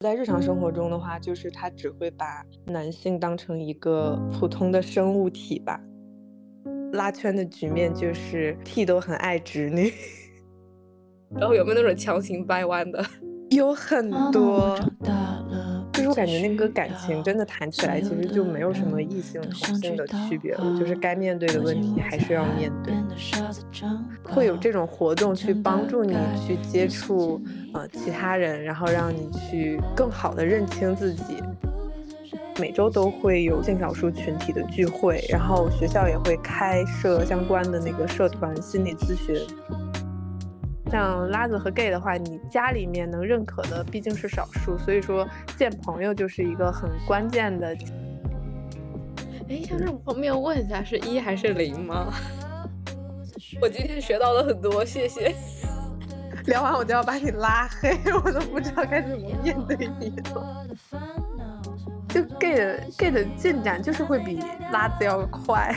在日常生活中的话，就是他只会把男性当成一个普通的生物体吧。拉圈的局面就是 T 都很爱直女，然后有没有那种强行掰弯的？有很多。感觉那个感情真的谈起来，其实就没有什么异性同性的区别了，就是该面对的问题还是要面对。会有这种活动去帮助你去接触呃其他人，然后让你去更好的认清自己。每周都会有性少数群体的聚会，然后学校也会开设相关的那个社团心理咨询。像拉子和 gay 的话，你家里面能认可的毕竟是少数，所以说见朋友就是一个很关键的。哎，像这种方面问一下，是一还是零吗？我今天学到了很多，谢谢。聊完我就要把你拉黑，我都不知道该怎么面对你了。就 gay 的 gay 的进展就是会比拉子要快。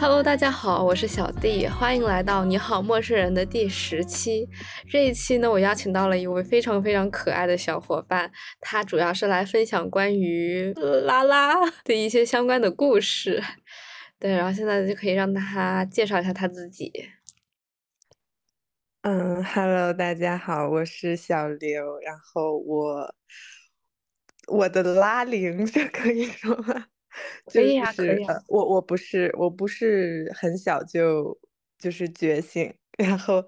Hello，大家好，我是小弟，欢迎来到你好陌生人的第十期。这一期呢，我邀请到了一位非常非常可爱的小伙伴，他主要是来分享关于拉拉的一些相关的故事。对，然后现在就可以让他介绍一下他自己。嗯，Hello，大家好，我是小刘，然后我我的拉铃就可以说吗？可以啊，可以。我我不是我不是很小就就是觉醒，然后，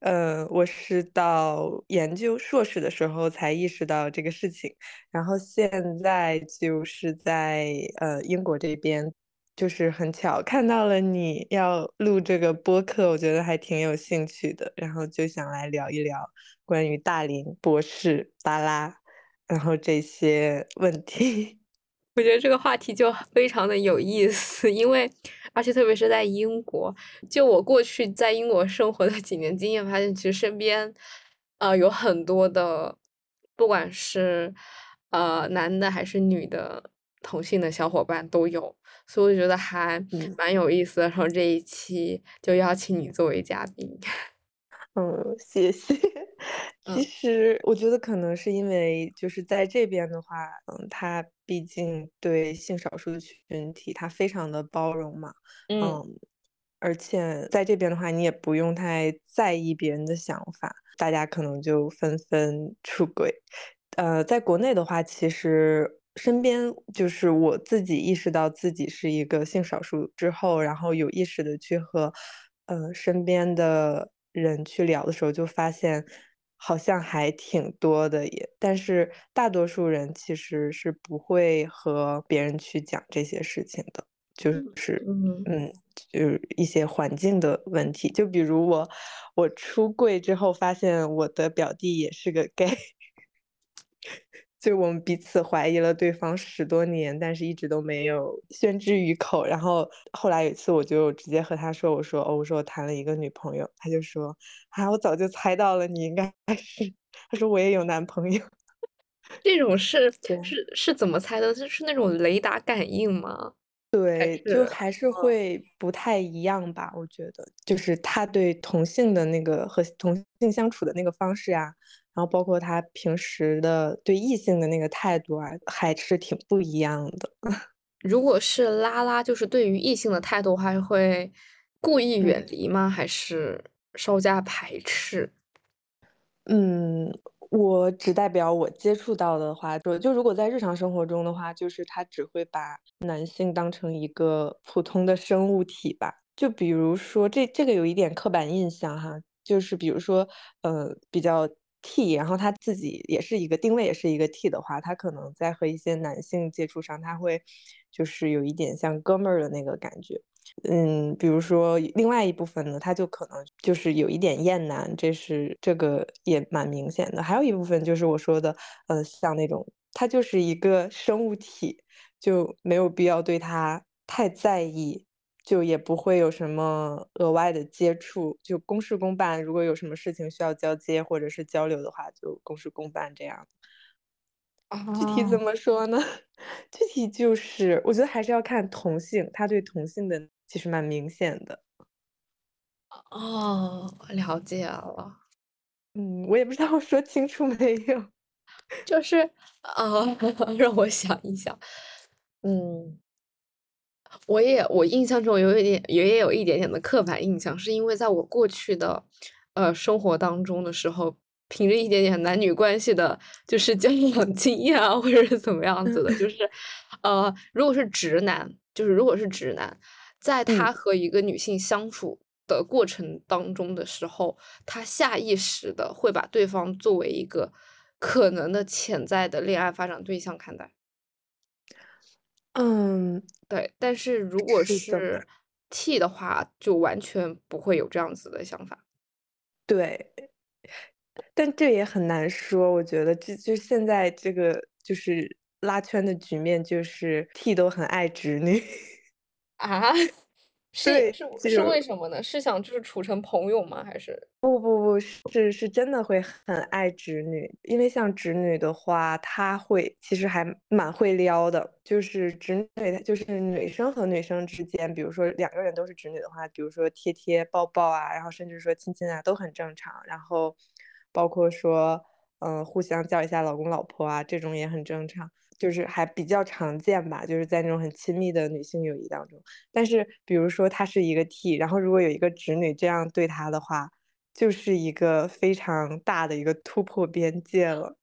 呃，我是到研究硕士的时候才意识到这个事情，然后现在就是在呃英国这边，就是很巧看到了你要录这个播客，我觉得还挺有兴趣的，然后就想来聊一聊关于大龄博士巴拉，然后这些问题。我觉得这个话题就非常的有意思，因为而且特别是在英国，就我过去在英国生活的几年经验，发现其实身边，呃，有很多的，不管是呃男的还是女的同性的小伙伴都有，所以我觉得还蛮有意思的。然后这一期就邀请你作为嘉宾。嗯，谢谢。其实我觉得可能是因为就是在这边的话，嗯，他毕竟对性少数群体他非常的包容嘛，嗯，而且在这边的话，你也不用太在意别人的想法，大家可能就纷纷出轨。呃，在国内的话，其实身边就是我自己意识到自己是一个性少数之后，然后有意识的去和呃身边的。人去聊的时候，就发现好像还挺多的也，但是大多数人其实是不会和别人去讲这些事情的，就是嗯，就是一些环境的问题，就比如我我出柜之后，发现我的表弟也是个 gay。就我们彼此怀疑了对方十多年，但是一直都没有宣之于口。然后后来有一次，我就直接和他说：“我说哦，我说我谈了一个女朋友。”他就说：“啊，我早就猜到了，你应该是。”他说：“我也有男朋友。”这种是是是怎么猜的？就是那种雷达感应吗？对，就还是会不太一样吧？我觉得，就是他对同性的那个和同性相处的那个方式呀。然后包括他平时的对异性的那个态度啊，还是挺不一样的。如果是拉拉，就是对于异性的态度，还会故意远离吗？还是稍加排斥？嗯，我只代表我接触到的话，就就如果在日常生活中的话，就是他只会把男性当成一个普通的生物体吧。就比如说这这个有一点刻板印象哈，就是比如说呃比较。T，然后他自己也是一个定位，也是一个 T 的话，他可能在和一些男性接触上，他会就是有一点像哥们儿的那个感觉。嗯，比如说另外一部分呢，他就可能就是有一点厌男，这是这个也蛮明显的。还有一部分就是我说的，呃，像那种他就是一个生物体，就没有必要对他太在意。就也不会有什么额外的接触，就公事公办。如果有什么事情需要交接或者是交流的话，就公事公办这样。具体怎么说呢？具体就是我觉得还是要看同性，他对同性的其实蛮明显的。哦，了解了。嗯，我也不知道我 说清楚没有。就是，啊，让我想一想，嗯，我也我印象中有一点也有一点点的刻板印象，是因为在我过去的呃生活当中的时候，凭着一点点男女关系的，就是交往经验啊，或者是怎么样子的，就是呃，如果是直男，就是如果是直男，在他和一个女性相处的过程当中的时候，他下意识的会把对方作为一个。可能的潜在的恋爱发展对象看待，嗯，对。但是如果是 T 的话，就完全不会有这样子的想法。对，但这也很难说。我觉得，就就现在这个就是拉圈的局面，就是 T 都很爱直女 啊。是是是为什么呢？是想就是处成朋友吗？还是不不不是是真的会很爱直女，因为像直女的话，她会其实还蛮会撩的。就是直女，就是女生和女生之间，比如说两个人都是直女的话，比如说贴贴抱抱啊，然后甚至说亲亲啊，都很正常。然后包括说嗯，互相叫一下老公老婆啊，这种也很正常。就是还比较常见吧，就是在那种很亲密的女性友谊当中。但是，比如说他是一个 T，然后如果有一个直女这样对他的话，就是一个非常大的一个突破边界了，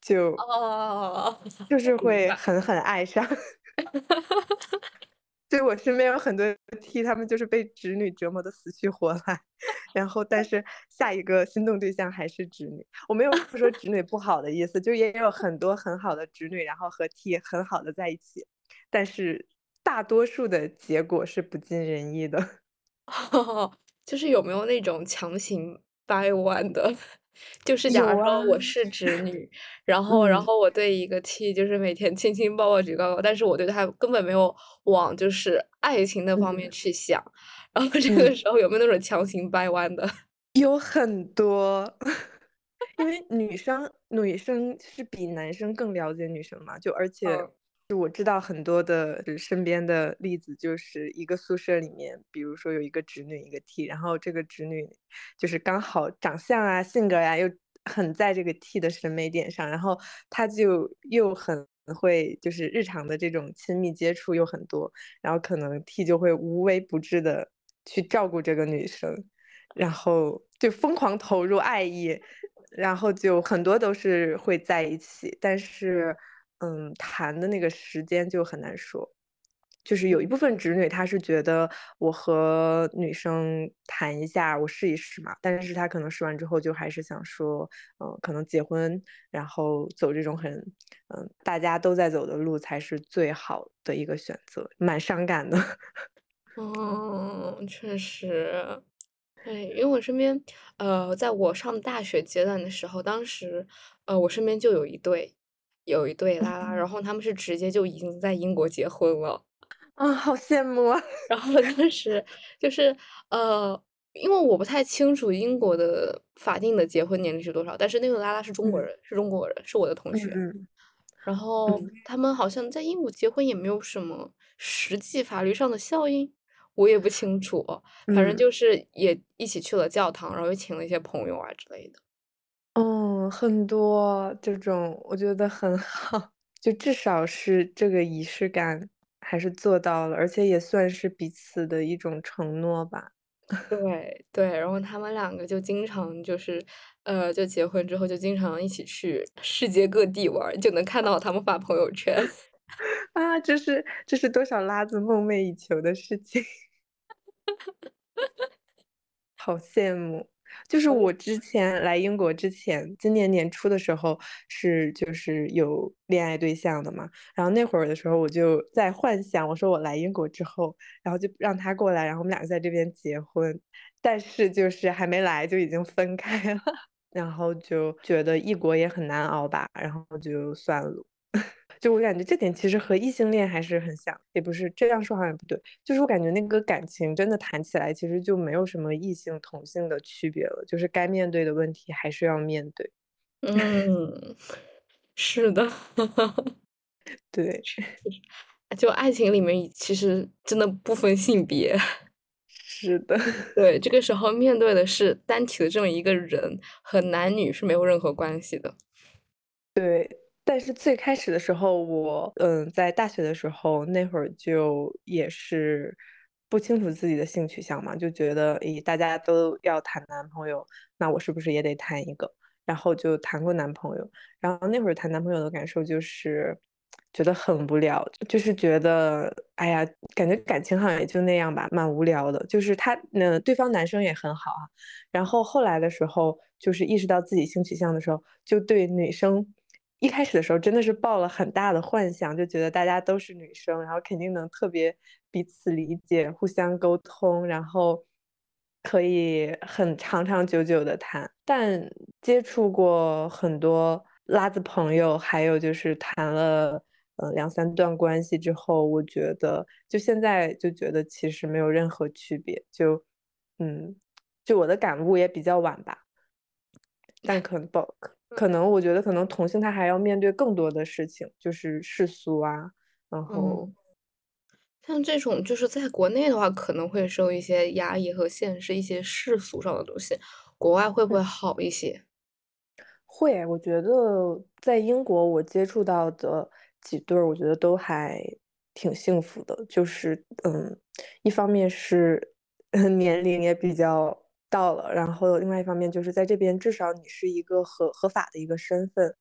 就哦，就是会狠狠爱上。对我身边有很多 T，他们就是被直女折磨的死去活来，然后但是下一个心动对象还是直女。我没有 说直女不好的意思，就也有很多很好的直女，然后和 T 很好的在一起，但是大多数的结果是不尽人意的。就是有没有那种强行掰弯的？就是假如说我是直女，然 后然后我对一个 T 就是每天亲亲抱抱举高高，但是我对他根本没有往就是爱情的方面去想，然后这个时候有没有那种强行掰弯的？有很多，因为女生女生是比男生更了解女生嘛，就而且。就我知道很多的身边的例子，就是一个宿舍里面，比如说有一个侄女一个 T，然后这个侄女就是刚好长相啊、性格呀又很在这个 T 的审美点上，然后他就又很会就是日常的这种亲密接触又很多，然后可能 T 就会无微不至的去照顾这个女生，然后就疯狂投入爱意，然后就很多都是会在一起，但是。嗯，谈的那个时间就很难说，就是有一部分直女，她是觉得我和女生谈一下，我试一试嘛，但是她可能试完之后就还是想说，嗯，可能结婚，然后走这种很，嗯，大家都在走的路才是最好的一个选择，蛮伤感的。嗯，确实，对，因为我身边，呃，在我上大学阶段的时候，当时，呃，我身边就有一对。有一对拉拉，然后他们是直接就已经在英国结婚了，啊，好羡慕啊！然后当时就是呃，因为我不太清楚英国的法定的结婚年龄是多少，但是那个拉拉是中国人，是中国人，是我的同学。然后他们好像在英国结婚也没有什么实际法律上的效应，我也不清楚。反正就是也一起去了教堂，然后又请了一些朋友啊之类的。嗯，很多这种我觉得很 好，就至少是这个仪式感还是做到了，而且也算是彼此的一种承诺吧。对对，然后他们两个就经常就是，呃，就结婚之后就经常一起去世界各地玩，就能看到他们发朋友圈。啊，这是这是多少拉子梦寐以求的事情，好羡慕。就是我之前来英国之前，今年年初的时候是就是有恋爱对象的嘛，然后那会儿的时候我就在幻想，我说我来英国之后，然后就让他过来，然后我们两个在这边结婚，但是就是还没来就已经分开了，然后就觉得异国也很难熬吧，然后就算了。就我感觉这点其实和异性恋还是很像，也不是这样说好像也不对，就是我感觉那个感情真的谈起来，其实就没有什么异性同性的区别了，就是该面对的问题还是要面对。嗯，是的，对，就爱情里面其实真的不分性别。是的，对，这个时候面对的是单体的这么一个人，和男女是没有任何关系的。对，但是最开始的时候，我嗯，在大学的时候那会儿就也是不清楚自己的性取向嘛，就觉得咦，大家都要谈男朋友，那我是不是也得谈一个？然后就谈过男朋友，然后那会儿谈男朋友的感受就是觉得很无聊，就是觉得哎呀，感觉感情好像也就那样吧，蛮无聊的。就是他那对方男生也很好啊，然后后来的时候，就是意识到自己性取向的时候，就对女生一开始的时候真的是抱了很大的幻想，就觉得大家都是女生，然后肯定能特别彼此理解、互相沟通，然后。可以很长长久久的谈，但接触过很多拉子朋友，还有就是谈了呃两三段关系之后，我觉得就现在就觉得其实没有任何区别，就嗯，就我的感悟也比较晚吧，但可能不可能，我觉得可能同性他还要面对更多的事情，就是世俗啊，然后。像这种就是在国内的话，可能会受一些压抑和限制，一些世俗上的东西。国外会不会好一些？会，我觉得在英国我接触到的几对儿，我觉得都还挺幸福的。就是嗯，一方面是 年龄也比较到了，然后另外一方面就是在这边至少你是一个合合法的一个身份，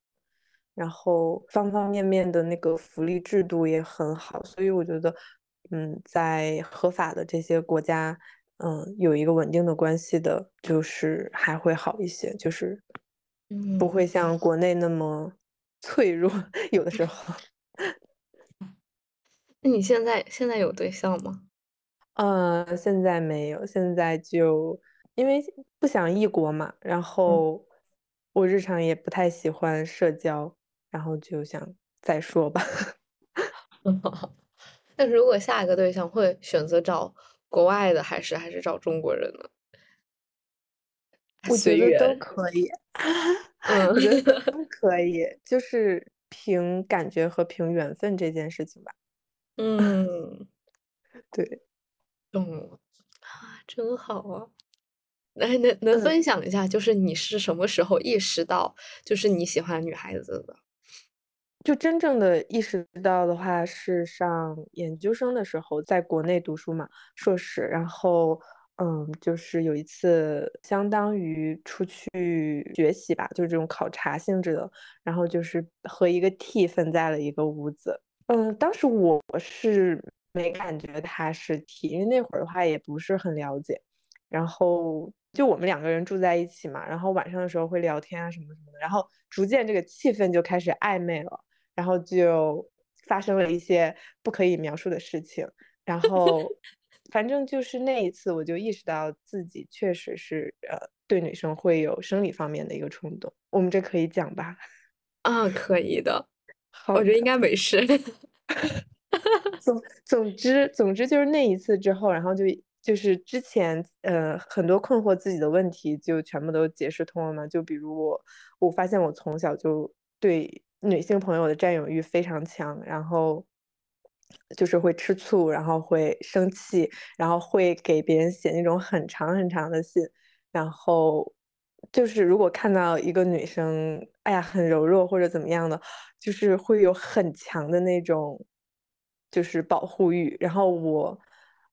然后方方面面的那个福利制度也很好，所以我觉得。嗯，在合法的这些国家，嗯，有一个稳定的关系的，就是还会好一些，就是不会像国内那么 脆弱，有的时候。那你现在现在有对象吗？呃，现在没有，现在就因为不想异国嘛，然后我日常也不太喜欢社交，然后就想再说吧。那如果下一个对象会选择找国外的，还是还是找中国人呢？我觉得都可以，嗯，我觉得都可以，就是凭感觉和凭缘分这件事情吧。嗯，对，懂啊，真好啊！来，能能分享一下，就是你是什么时候意识到，就是你喜欢女孩子的？就真正的意识到的话，是上研究生的时候，在国内读书嘛，硕士。然后，嗯，就是有一次，相当于出去学习吧，就是这种考察性质的。然后就是和一个 T 分在了一个屋子。嗯，当时我是没感觉他是 T，因为那会儿的话也不是很了解。然后就我们两个人住在一起嘛，然后晚上的时候会聊天啊什么什么的。然后逐渐这个气氛就开始暧昧了。然后就发生了一些不可以描述的事情，然后 反正就是那一次，我就意识到自己确实是呃对女生会有生理方面的一个冲动。我们这可以讲吧？啊，可以的，我觉得应该没事。总总之总之就是那一次之后，然后就就是之前呃很多困惑自己的问题就全部都解释通了嘛。就比如我我发现我从小就对。女性朋友的占有欲非常强，然后就是会吃醋，然后会生气，然后会给别人写那种很长很长的信，然后就是如果看到一个女生，哎呀很柔弱或者怎么样的，就是会有很强的那种就是保护欲。然后我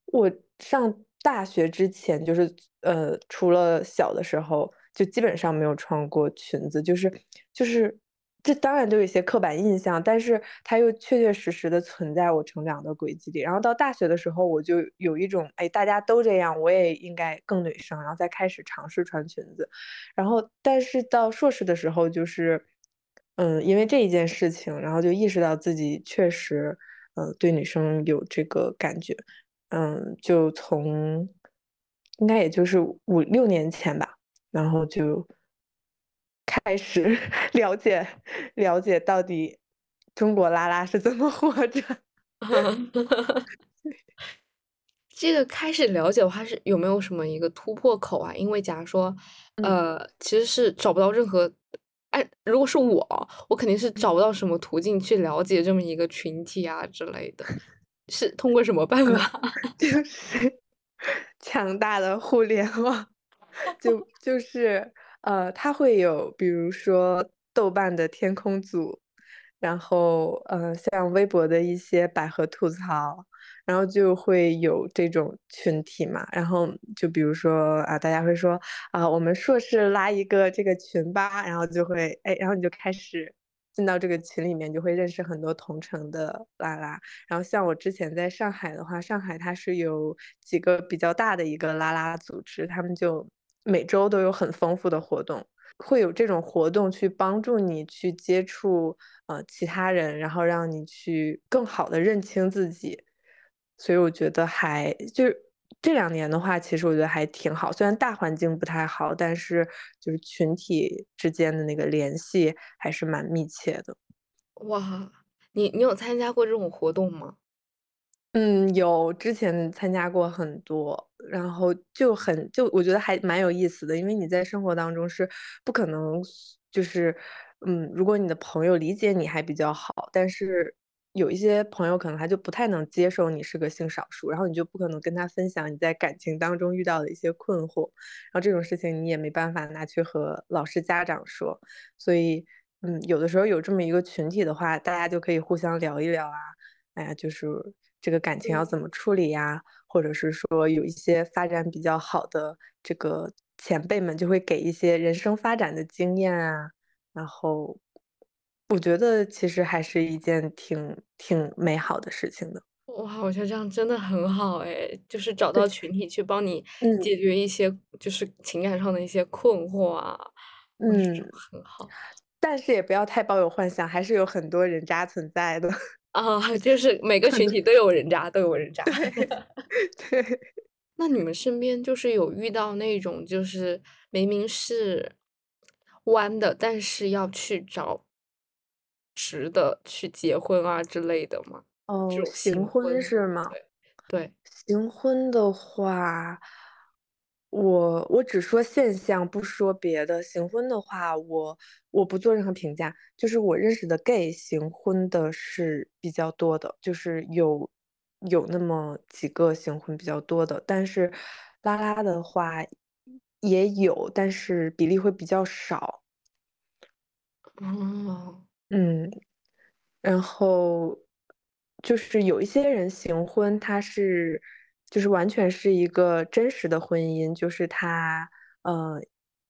我上大学之前，就是呃除了小的时候，就基本上没有穿过裙子，就是就是。这当然都有一些刻板印象，但是它又确确实实的存在我成长的轨迹里。然后到大学的时候，我就有一种，哎，大家都这样，我也应该更女生，然后再开始尝试穿裙子。然后，但是到硕士的时候，就是，嗯，因为这一件事情，然后就意识到自己确实，嗯，对女生有这个感觉。嗯，就从应该也就是五六年前吧，然后就。开始 了解了解到底中国拉拉是怎么活着。这个开始了解的话，是有没有什么一个突破口啊？因为假如说，呃，其实是找不到任何，哎，如果是我，我肯定是找不到什么途径去了解这么一个群体啊之类的。是通过什么办法？就是 强大的互联网，就就是呃，它会有比如说豆瓣的天空组，然后呃，像微博的一些百合吐槽，然后就会有这种群体嘛。然后就比如说啊，大家会说啊，我们硕士拉一个这个群吧，然后就会哎，然后你就开始。进到这个群里面，就会认识很多同城的拉拉。然后像我之前在上海的话，上海它是有几个比较大的一个拉拉组织，他们就每周都有很丰富的活动，会有这种活动去帮助你去接触呃其他人，然后让你去更好的认清自己。所以我觉得还就是。这两年的话，其实我觉得还挺好。虽然大环境不太好，但是就是群体之间的那个联系还是蛮密切的。哇，你你有参加过这种活动吗？嗯，有，之前参加过很多，然后就很就我觉得还蛮有意思的，因为你在生活当中是不可能就是，嗯，如果你的朋友理解你还比较好，但是。有一些朋友可能他就不太能接受你是个性少数，然后你就不可能跟他分享你在感情当中遇到的一些困惑，然后这种事情你也没办法拿去和老师家长说，所以，嗯，有的时候有这么一个群体的话，大家就可以互相聊一聊啊，哎呀，就是这个感情要怎么处理呀，或者是说有一些发展比较好的这个前辈们就会给一些人生发展的经验啊，然后。我觉得其实还是一件挺挺美好的事情的。哇，我觉得这样真的很好哎，就是找到群体去帮你解决一些就是情感上的一些困惑啊，嗯，很好。但是也不要太抱有幻想，还是有很多人渣存在的。啊，就是每个群体都有人渣，都有人渣。对。那你们身边就是有遇到那种就是明明是弯的，但是要去找。直的去结婚啊之类的吗？哦，行婚是吗？对，行婚的话，我我只说现象，不说别的。行婚的话，我我不做任何评价。就是我认识的 gay 行婚的是比较多的，就是有有那么几个行婚比较多的，但是拉拉的话也有，但是比例会比较少。哦。嗯，嗯然后就是有一些人行婚，他是就是完全是一个真实的婚姻，就是他呃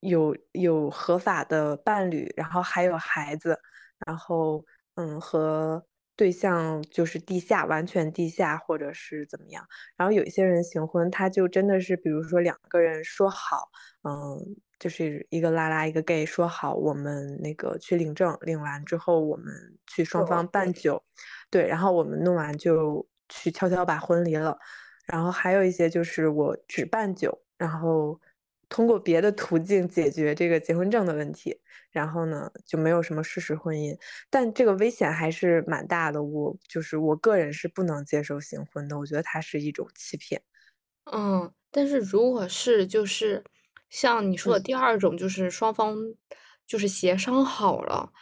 有有合法的伴侣，然后还有孩子，然后嗯和对象就是地下完全地下或者是怎么样，然后有一些人行婚，他就真的是比如说两个人说好，嗯。就是一个拉拉一个 gay 说好，我们那个去领证，领完之后我们去双方办酒，对，然后我们弄完就去悄悄把婚离了。然后还有一些就是我只办酒，然后通过别的途径解决这个结婚证的问题，然后呢就没有什么事实婚姻，但这个危险还是蛮大的。我就是我个人是不能接受行婚的，我觉得它是一种欺骗。嗯，但是如果是就是。像你说的第二种，就是双方就是协商好了，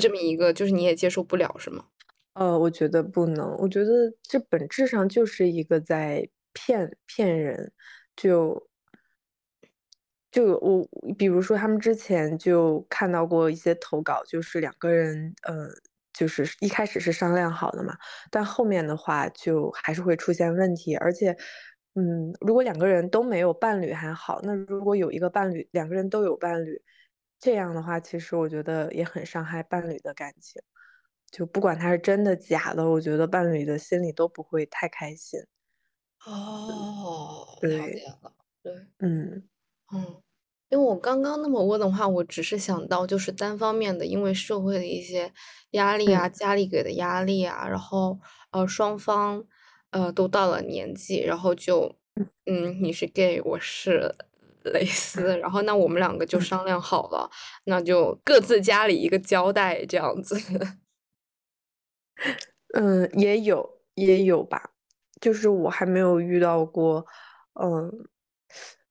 这么一个，就是你也接受不了，是吗？呃，我觉得不能，我觉得这本质上就是一个在骗骗人，就就我比如说他们之前就看到过一些投稿，就是两个人，呃，就是一开始是商量好的嘛，但后面的话就还是会出现问题，而且。嗯，如果两个人都没有伴侣还好，那如果有一个伴侣，两个人都有伴侣，这样的话，其实我觉得也很伤害伴侣的感情。就不管他是真的假的，我觉得伴侣的心里都不会太开心。哦，了解了，对，嗯嗯。因为我刚刚那么问的话，我只是想到就是单方面的，因为社会的一些压力啊，家里给的压力啊，然后呃双方。呃，都到了年纪，然后就，嗯，你是 gay，我是蕾丝，然后那我们两个就商量好了，那就各自家里一个交代这样子。嗯，也有也有吧，就是我还没有遇到过，嗯。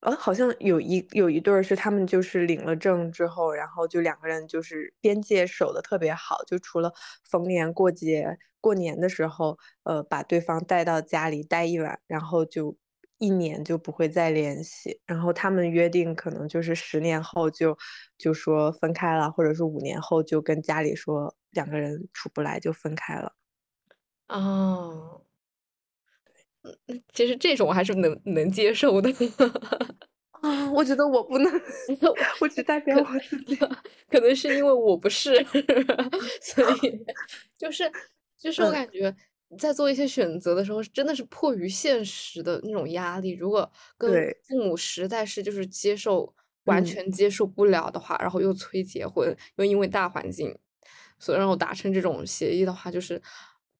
呃，好像有一有一对儿是他们就是领了证之后，然后就两个人就是边界守的特别好，就除了逢年过节、过年的时候，呃，把对方带到家里待一晚，然后就一年就不会再联系，然后他们约定可能就是十年后就就说分开了，或者是五年后就跟家里说两个人处不来就分开了。哦，其实这种我还是能能接受的。啊，我觉得我不能，我只代表我自己。可能是因为我不是，所以就是就是我感觉在做一些选择的时候，真的是迫于现实的那种压力。如果跟父母实在是就是接受完全接受不了的话，然后又催结婚，又因为大环境，所以让我达成这种协议的话，就是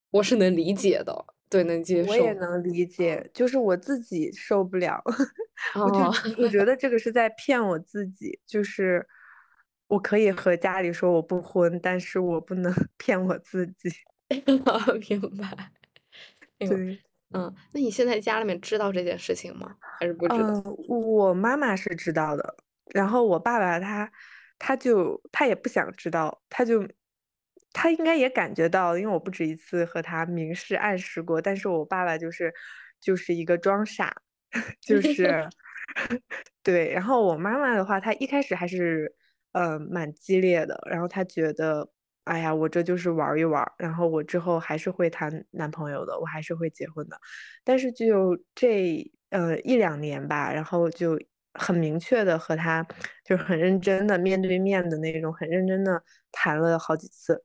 我是能理解的。对，能接受。我也能理解，就是我自己受不了。我就我觉得这个是在骗我自己，就是我可以和家里说我不婚，但是我不能 骗我自己。明白。对，嗯，那你现在家里面知道这件事情吗？还是不知道？嗯，我妈妈是知道的，然后我爸爸他他就他也不想知道，他就。他应该也感觉到，因为我不止一次和他明示暗示过，但是我爸爸就是就是一个装傻，就 是 对。然后我妈妈的话，她一开始还是呃蛮激烈的，然后她觉得，哎呀，我这就是玩一玩，然后我之后还是会谈男朋友的，我还是会结婚的。但是就这呃一两年吧，然后就很明确的和他就很认真的面对面的那种，很认真的谈了好几次。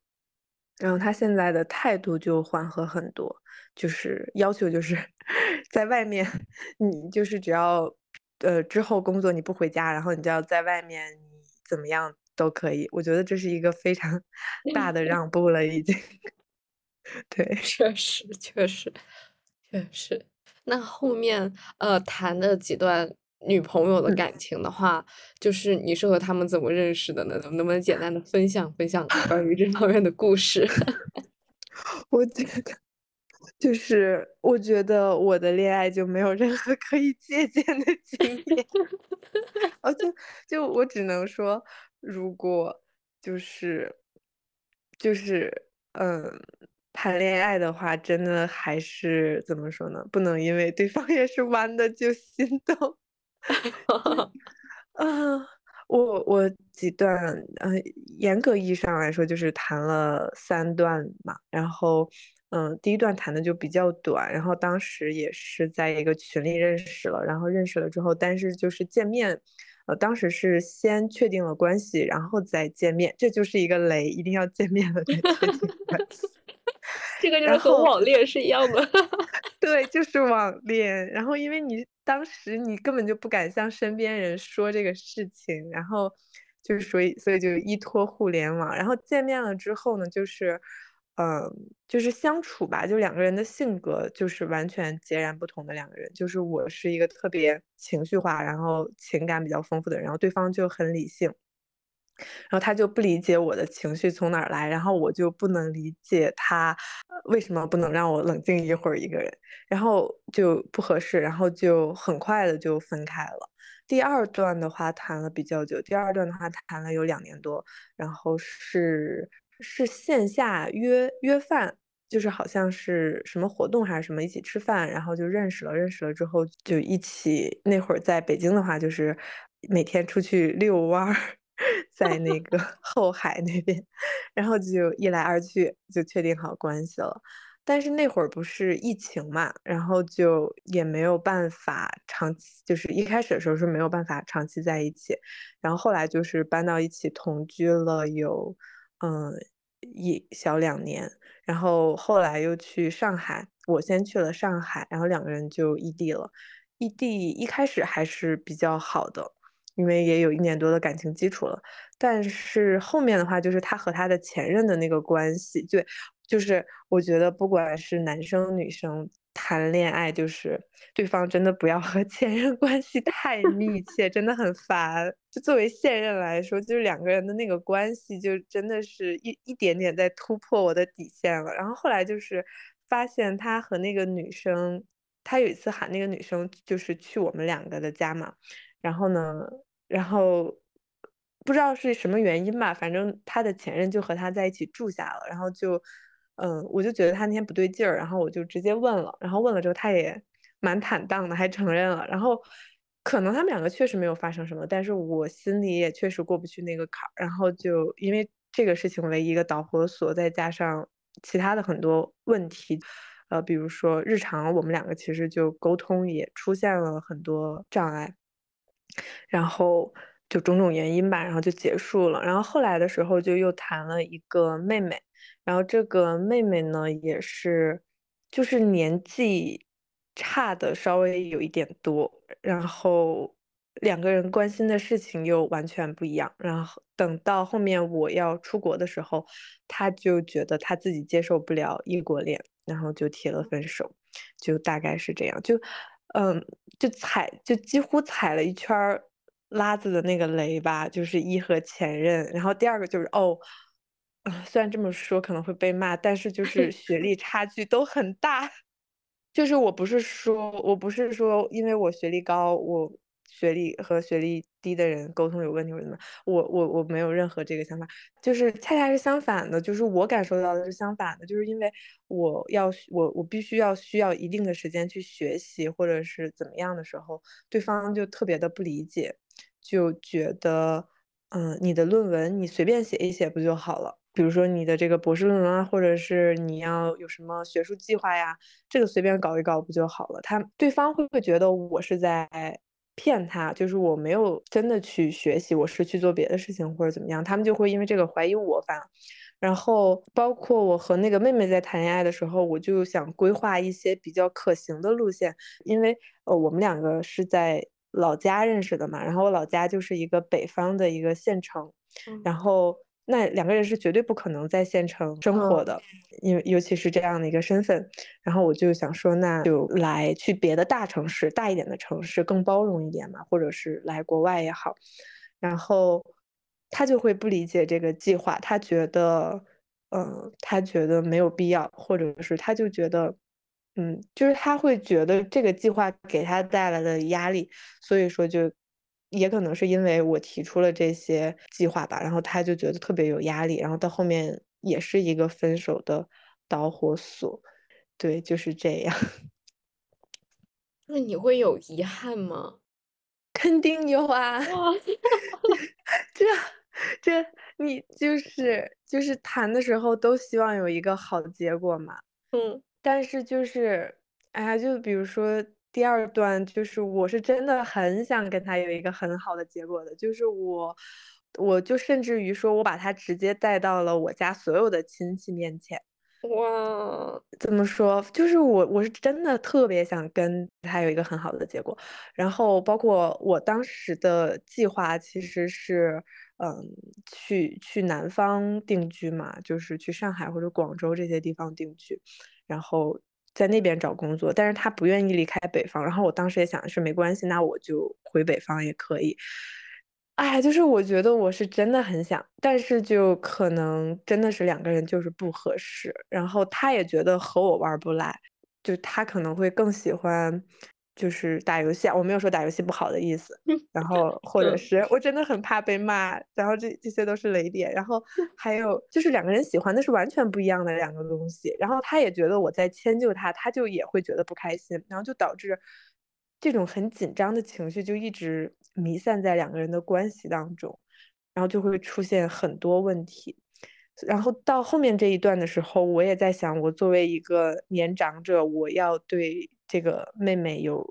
然后他现在的态度就缓和很多，就是要求就是 在外面，你就是只要呃之后工作你不回家，然后你就要在外面，你怎么样都可以。我觉得这是一个非常大的让步了，已经。对，确实，确实，确实。那后面呃谈的几段。女朋友的感情的话，就是你是和他们怎么认识的呢？能不能简单的分享分享关于这方面的故事？我觉得，就是我觉得我的恋爱就没有任何可以借鉴的经验，而且就我只能说，如果就是就是嗯。谈恋爱的话，真的还是怎么说呢？不能因为对方也是弯的就心动。啊，我我几段，呃，严格意义上来说，就是谈了三段嘛。然后，嗯，第一段谈的就比较短，然后当时也是在一个群里认识了，然后认识了之后，但是就是见面，呃，当时是先确定了关系，然后再见面，这就是一个雷，一定要见面了再确定关系。这个就是和网恋是一样的，对，就是网恋。然后因为你当时你根本就不敢向身边人说这个事情，然后就是所以所以就依托互联网。然后见面了之后呢，就是嗯，就是相处吧，就两个人的性格就是完全截然不同的两个人。就是我是一个特别情绪化，然后情感比较丰富的人，然后对方就很理性。然后他就不理解我的情绪从哪儿来，然后我就不能理解他为什么不能让我冷静一会儿一个人，然后就不合适，然后就很快的就分开了。第二段的话谈了比较久，第二段的话谈了有两年多，然后是是线下约约饭，就是好像是什么活动还是什么一起吃饭，然后就认识了，认识了之后就一起那会儿在北京的话就是每天出去遛弯儿。在那个后海那边，然后就一来二去就确定好关系了。但是那会儿不是疫情嘛，然后就也没有办法长期，就是一开始的时候是没有办法长期在一起。然后后来就是搬到一起同居了有嗯一小两年，然后后来又去上海，我先去了上海，然后两个人就异地了。异地一开始还是比较好的。因为也有一年多的感情基础了，但是后面的话就是他和他的前任的那个关系，对，就是我觉得不管是男生女生谈恋爱，就是对方真的不要和 前任关系太密切，真的很烦。就作为现任来说，就是两个人的那个关系，就真的是一一点点在突破我的底线了。然后后来就是发现他和那个女生，他有一次喊那个女生就是去我们两个的家嘛。然后呢，然后不知道是什么原因吧，反正他的前任就和他在一起住下了。然后就，嗯，我就觉得他那天不对劲儿，然后我就直接问了。然后问了之后，他也蛮坦荡的，还承认了。然后可能他们两个确实没有发生什么，但是我心里也确实过不去那个坎儿。然后就因为这个事情为一个导火索，再加上其他的很多问题，呃，比如说日常我们两个其实就沟通也出现了很多障碍，然后就种种原因吧，然后就结束了。然后后来的时候就又谈了一个妹妹，然后这个妹妹呢也是就是年纪差的稍微有一点多，然后两个人关心的事情又完全不一样。然后等到后面我要出国的时候，他就觉得他自己接受不了异国恋，然后就提了分手，就大概是这样。就嗯，就踩就几乎踩了一圈儿拉子的那个雷吧，就是一和前任，然后第二个就是哦，呃，虽然这么说可能会被骂，但是就 是学历差距都很大。就是我不是说我不是说因为我学历高，我学历和学历低的人沟通有问题或者怎么，我我我没有任何这个想法，就是恰恰是相反的，就是我感受到的是相反的，就是因为我要我我必须要需要一定的时间去学习或者是怎么样的时候，对方就特别的不理解，就觉得，嗯，你的论文你随便写一写不就好了？比如说你的这个博士论文啊，或者是你要有什么学术计划呀，这个随便搞一搞不就好了？他对方会不会觉得我是在骗他？就是我没有真的去学习，我是去做别的事情或者怎么样？他们就会因为这个怀疑我反。然后包括我和那个妹妹在谈恋爱的时候，我就想规划一些比较可行的路线，因为呃我们两个是在老家认识的嘛，然后我老家就是一个北方的一个县城，然后。那两个人是绝对不可能在县城生活的，因为尤其是这样的一个身份。然后我就想说，那就来去别的大城市，大一点的城市更包容一点嘛，或者是来国外也好。然后他就会不理解这个计划，他觉得，嗯，他觉得没有必要，或者是他就觉得，嗯，就是他会觉得这个计划给他带来的压力，所以说就。也可能是因为我提出了这些计划吧，然后他就觉得特别有压力，然后到后面也是一个分手的导火索，对，就是这样。那你会有遗憾吗？肯定有啊！这这你就是就是谈的时候都希望有一个好结果嘛，嗯，但是就是哎呀，就比如说。第二段就是我是真的很想跟他有一个很好的结果的，就是我，我就甚至于说我把他直接带到了我家所有的亲戚面前。哇，怎么说？就是我我是真的特别想跟他有一个很好的结果。然后包括我当时的计划其实是，嗯，去去南方定居嘛，就是去上海或者广州这些地方定居，然后。在那边找工作，但是他不愿意离开北方。然后我当时也想的是，没关系，那我就回北方也可以。哎，就是我觉得我是真的很想，但是就可能真的是两个人就是不合适。然后他也觉得和我玩不来，就他可能会更喜欢。就是打游戏啊，我没有说打游戏不好的意思。然后 或者是我真的很怕被骂，然后这这些都是雷点。然后 还有就是两个人喜欢的是完全不一样的两个东西。然后他也觉得我在迁就他，他就也会觉得不开心。然后就导致这种很紧张的情绪就一直弥散在两个人的关系当中，然后就会出现很多问题。然后到后面这一段的时候，我也在想，我作为一个年长者，我要对。这个妹妹有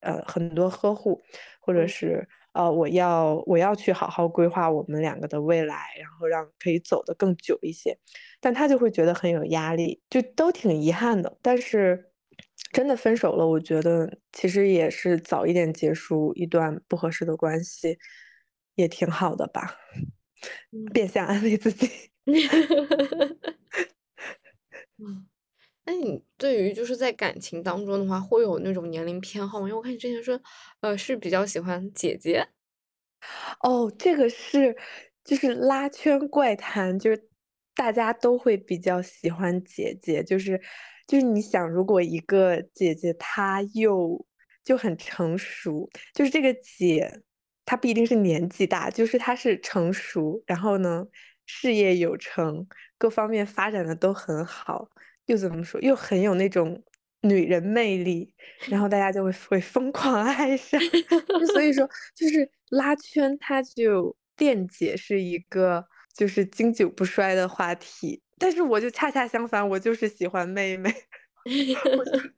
呃很多呵护，或者是呃我要我要去好好规划我们两个的未来，然后让可以走得更久一些，但他就会觉得很有压力，就都挺遗憾的。但是真的分手了，我觉得其实也是早一点结束一段不合适的关系，也挺好的吧，变相安慰自己。嗯。那你对于就是在感情当中的话，会有那种年龄偏好吗？因为我看你之前说，呃，是比较喜欢姐姐。哦，这个是就是拉圈怪谈，就是大家都会比较喜欢姐姐，就是就是你想，如果一个姐姐她又就很成熟，就是这个姐她不一定是年纪大，就是她是成熟，然后呢事业有成，各方面发展的都很好。又怎么说？又很有那种，女人魅力，然后大家就会会疯狂爱上。所以说，就是拉圈，它就电解是一个就是经久不衰的话题。但是我就恰恰相反，我就是喜欢妹妹。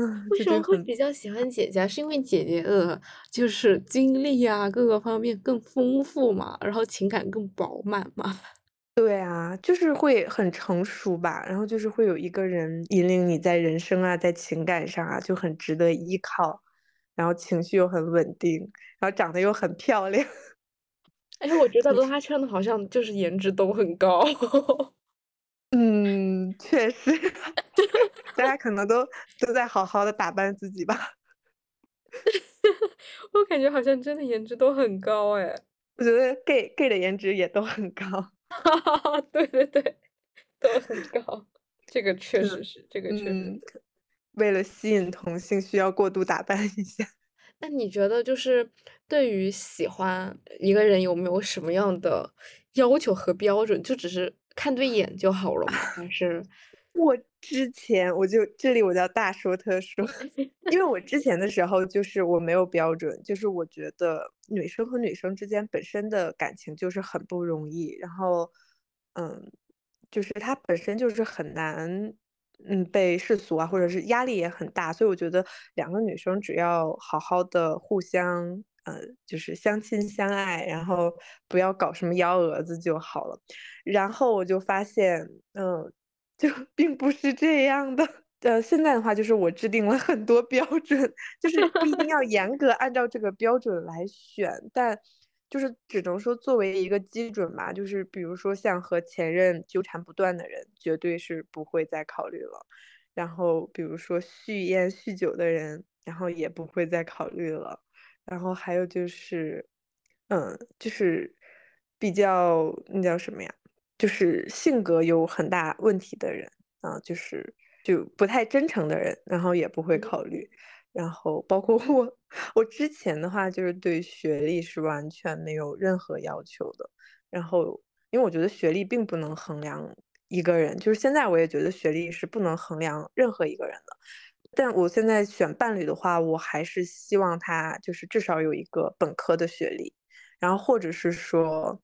嗯，为什么会比较喜欢姐姐？是因为姐姐呃就是经历啊，各个方面更丰富嘛，然后情感更饱满嘛。对啊，就是会很成熟吧，然后就是会有一个人引领你在人生啊，在情感上啊，就很值得依靠，然后情绪又很稳定，然后长得又很漂亮。而且我觉得拉圈的好像就是颜值都很高。嗯，确实，大家可能都都在好好的打扮自己吧。我感觉好像真的颜值都很高哎。我觉得 gay gay 的颜值也都很高。哈哈哈，对对对，都很高。这个确实是，这个确实。为了吸引同性，需要过度打扮一下。那你觉得，就是对于喜欢一个人，有没有什么样的要求和标准？就只是看对眼就好了吗？还是？我之前我就这里我叫大说特说，因为我之前的时候就是我没有标准，就是我觉得女生和女生之间本身的感情就是很不容易，然后，嗯，就是它本身就是很难。嗯，被世俗啊，或者是压力也很大，所以我觉得两个女生只要好好的互相，呃，就是相亲相爱，然后不要搞什么幺蛾子就好了。然后我就发现，嗯，就 并不是这样的。呃，现在的话，就是我制定了很多标准，就是不一定要 严格按照这个标准来选，但。就是只能说作为一个基准吧，就是比如说像和前任纠缠不断的人，绝对是不会再考虑了。然后比如说酗烟酗酒的人，然后也不会再考虑了。然后还有就是，嗯，就是比较那叫什么呀？就是性格有很大问题的人啊，就是就不太真诚的人，然后也不会考虑。然后包括我，我之前的话就是对学历是完全没有任何要求的。然后，因为我觉得学历并不能衡量一个人，就是现在我也觉得学历是不能衡量任何一个人的。但我现在选伴侣的话，我还是希望他就是至少有一个本科的学历，然后或者是说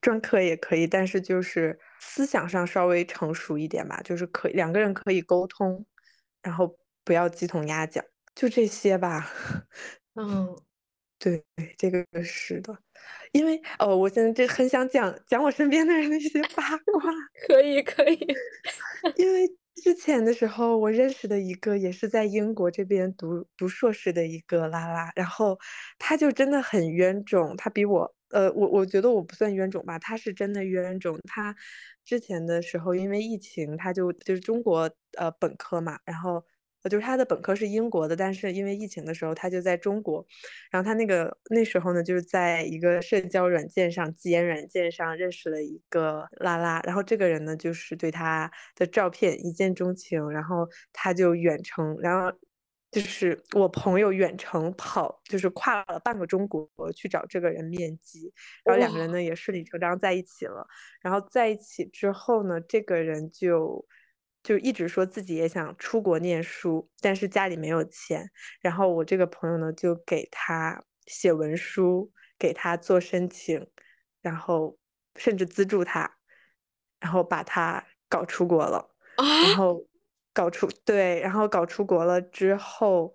专科也可以，但是就是思想上稍微成熟一点吧，就是可两个人可以沟通，然后不要鸡同鸭讲。就这些吧，嗯，对，这个是的，因为哦，我现在这很想讲讲我身边的人的一些八卦，可以可以，因为之前的时候我认识的一个也是在英国这边读读硕士的一个拉拉，然后他就真的很冤种，他比我，呃，我我觉得我不算冤种吧，他是真的冤种，他之前的时候因为疫情，他就就是中国呃本科嘛，然后。就是他的本科是英国的，但是因为疫情的时候，他就在中国。然后他那个那时候呢，就是在一个社交软件上、基言软件上认识了一个拉拉。然后这个人呢，就是对他的照片一见钟情，然后他就远程，然后就是我朋友远程跑，就是跨了半个中国去找这个人面基。然后两个人呢也顺理成章在一起了。然后在一起之后呢，这个人就。就一直说自己也想出国念书，但是家里没有钱。然后我这个朋友呢，就给他写文书，给他做申请，然后甚至资助他，然后把他搞出国了。然后搞出对，然后搞出国了之后，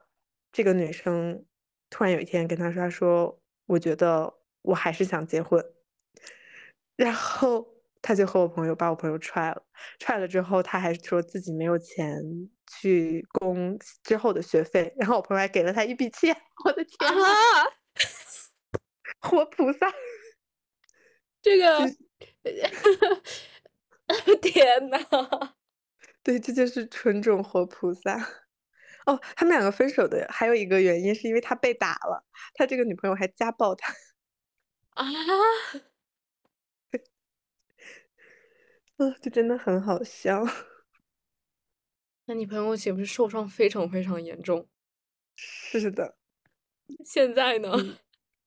这个女生突然有一天跟他说：“他说我觉得我还是想结婚。”然后。他就和我朋友把我朋友踹了，踹了之后他还说自己没有钱去供之后的学费，然后我朋友还给了他一笔钱，我的天啊！活菩萨，这个，天呐，对，这就是纯种活菩萨。哦，他们两个分手的还有一个原因是因为他被打了，他这个女朋友还家暴他。啊！这真的很好笑。那你朋友岂不是受伤非常非常严重？是的。现在呢？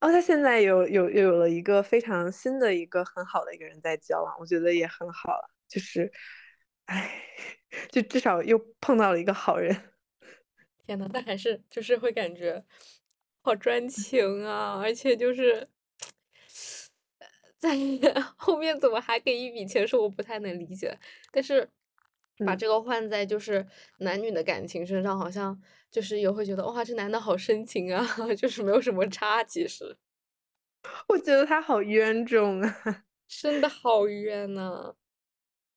哦，他现在有有有了一个非常新的一个很好的一个人在交往，我觉得也很好了。就是，唉，就至少又碰到了一个好人。天呐，但还是就是会感觉好专情啊，而且就是在 后面怎么还给一笔钱，是我不太能理解。但是把这个换在就是男女的感情身上，好像就是也会觉得哇，这男的好深情啊，就是没有什么差。其实我觉得他好冤种啊，真的好冤呐。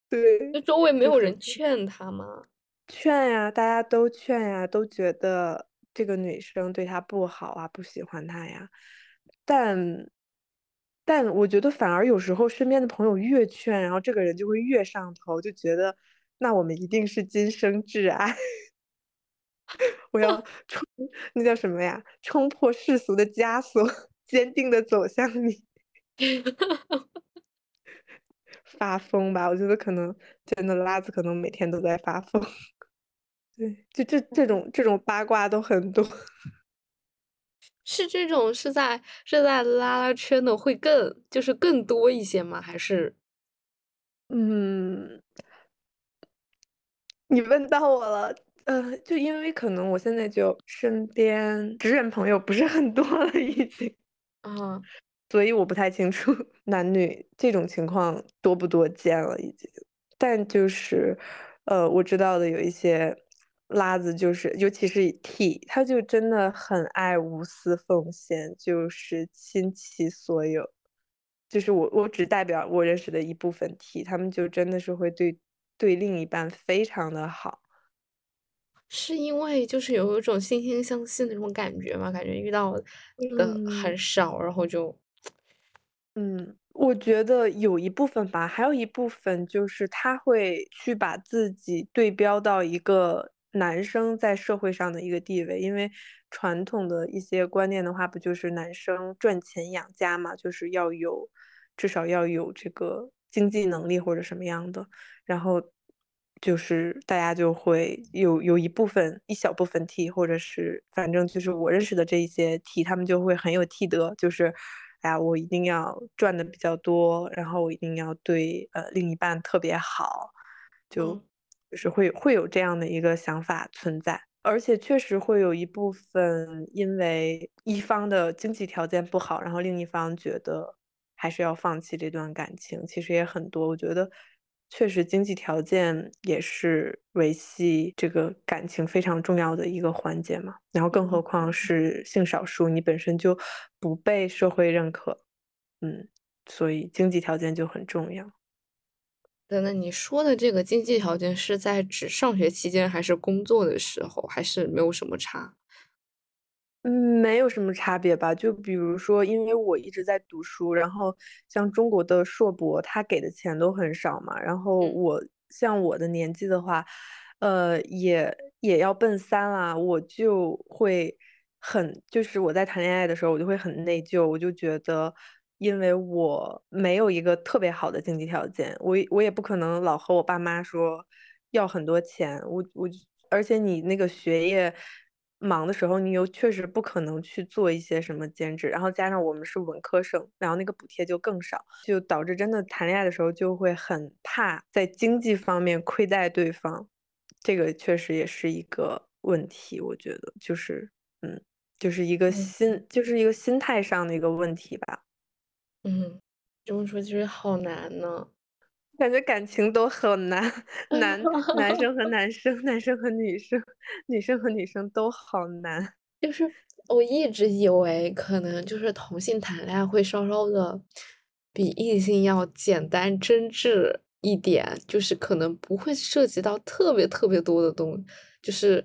对，那周围没有人劝他吗？劝呀，大家都劝呀，都觉得这个女生对他不好啊，不喜欢他呀。但，但我觉得反而有时候身边的朋友越劝，然后这个人就会越上头，就觉得那我们一定是今生挚爱。我要 冲，那叫什么呀？冲破世俗的枷锁，坚定的走向你。发疯吧，我觉得可能真的拉子可能每天都在发疯。对，就这这种这种八卦都很多，是这种是在是在拉拉圈的会更就是更多一些吗？还是，嗯，你问到我了，呃，就因为可能我现在就身边直人朋友不是很多了，已经，啊，所以我不太清楚 男女这种情况多不多见了，已经，但就是，呃，我知道的有一些。拉子就是，尤其是 T，他就真的很爱无私奉献，就是倾其所有。就是我，我只代表我认识的一部分 T，他们就真的是会对对另一半非常的好。是因为就是有一种惺惺相惜那种感觉嘛？感觉遇到的很少，然后就，嗯。我觉得有一部分吧，还有一部分就是他会去把自己对标到一个。男生在社会上的一个地位，因为传统的一些观念的话，不就是男生赚钱养家嘛，就是要有至少要有这个经济能力或者什么样的，然后就是大家就会有有一部分一小部分 T，或者是反正就是我认识的这一些 T，他们就会很有 T 德，就是哎呀，我一定要赚的比较多，然后我一定要对呃另一半特别好，就。就是会会有这样的一个想法存在，而且确实会有一部分因为一方的经济条件不好，然后另一方觉得还是要放弃这段感情，其实也很多。我觉得确实经济条件也是维系这个感情非常重要的一个环节嘛。然后更何况是性少数，你本身就不被社会认可，嗯，所以经济条件就很重要。等等，你说的这个经济条件是在指上学期间，还是工作的时候，还是没有什么差？嗯，没有什么差别吧。就比如说，因为我一直在读书，然后像中国的硕博，他给的钱都很少嘛。然后我像我的年纪的话，呃，也也要奔三了，我就会很，就是我在谈恋爱的时候，我就会很内疚，我就觉得。因为我没有一个特别好的经济条件，我我也不可能老和我爸妈说要很多钱，我我而且你那个学业忙的时候，你又确实不可能去做一些什么兼职，然后加上我们是文科生，然后那个补贴就更少，就导致真的谈恋爱的时候就会很怕在经济方面亏待对方，这个确实也是一个问题，我觉得就是嗯，就是一个心就是一个心态上的一个问题吧。嗯，这么说其实好难呢，感觉感情都很难，男男生和男生，男生和女生，女生和女生都好难。就是我一直以为可能就是同性谈恋爱会稍稍的比异性要简单真挚一点，就是可能不会涉及到特别特别多的东，就是。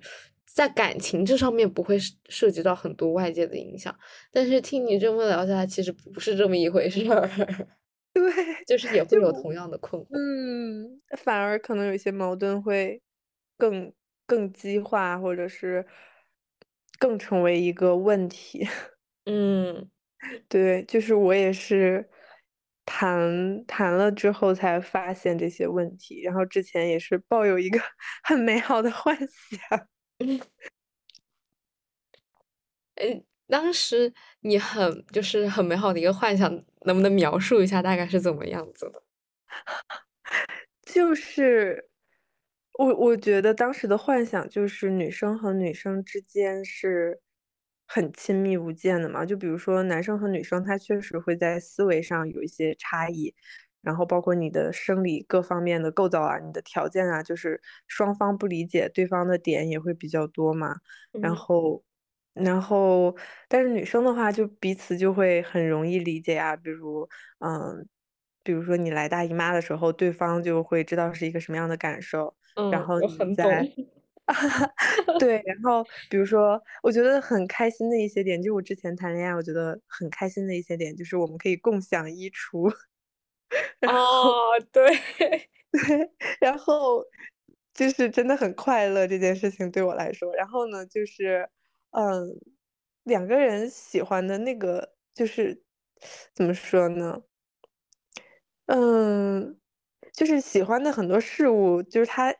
在感情这上面不会涉及到很多外界的影响，但是听你这么聊下来，其实不是这么一回事儿。对，就是也会有同样的困惑。嗯，反而可能有一些矛盾会更更激化，或者是更成为一个问题。嗯，对，就是我也是谈谈了之后才发现这些问题，然后之前也是抱有一个 很美好的幻想。嗯，哎，当时你很就是很美好的一个幻想，能不能描述一下大概是怎么样子的？就是我我觉得当时的幻想就是女生和女生之间是很亲密无间的嘛，就比如说男生和女生，他确实会在思维上有一些差异，然后包括你的生理各方面的构造啊，你的条件啊，就是双方不理解对方的点也会比较多嘛，然嗯后，然后，但是女生的话，就彼此就会很容易理解啊，比如，嗯，比如说你来大姨妈的时候，对方就会知道是一个什么样的感受。然嗯，后我很懂。你 在对，然后比如说，我觉得很开心的一些点，就我之前谈恋爱，我觉得很开心的一些点，就是我们可以共享衣橱，然后哦，对，对，然后就是真的很快乐这件事情对我来说。然后呢，就是嗯，两个人喜欢的那个，就是怎么说呢？嗯，就是喜欢的很多事物，就是它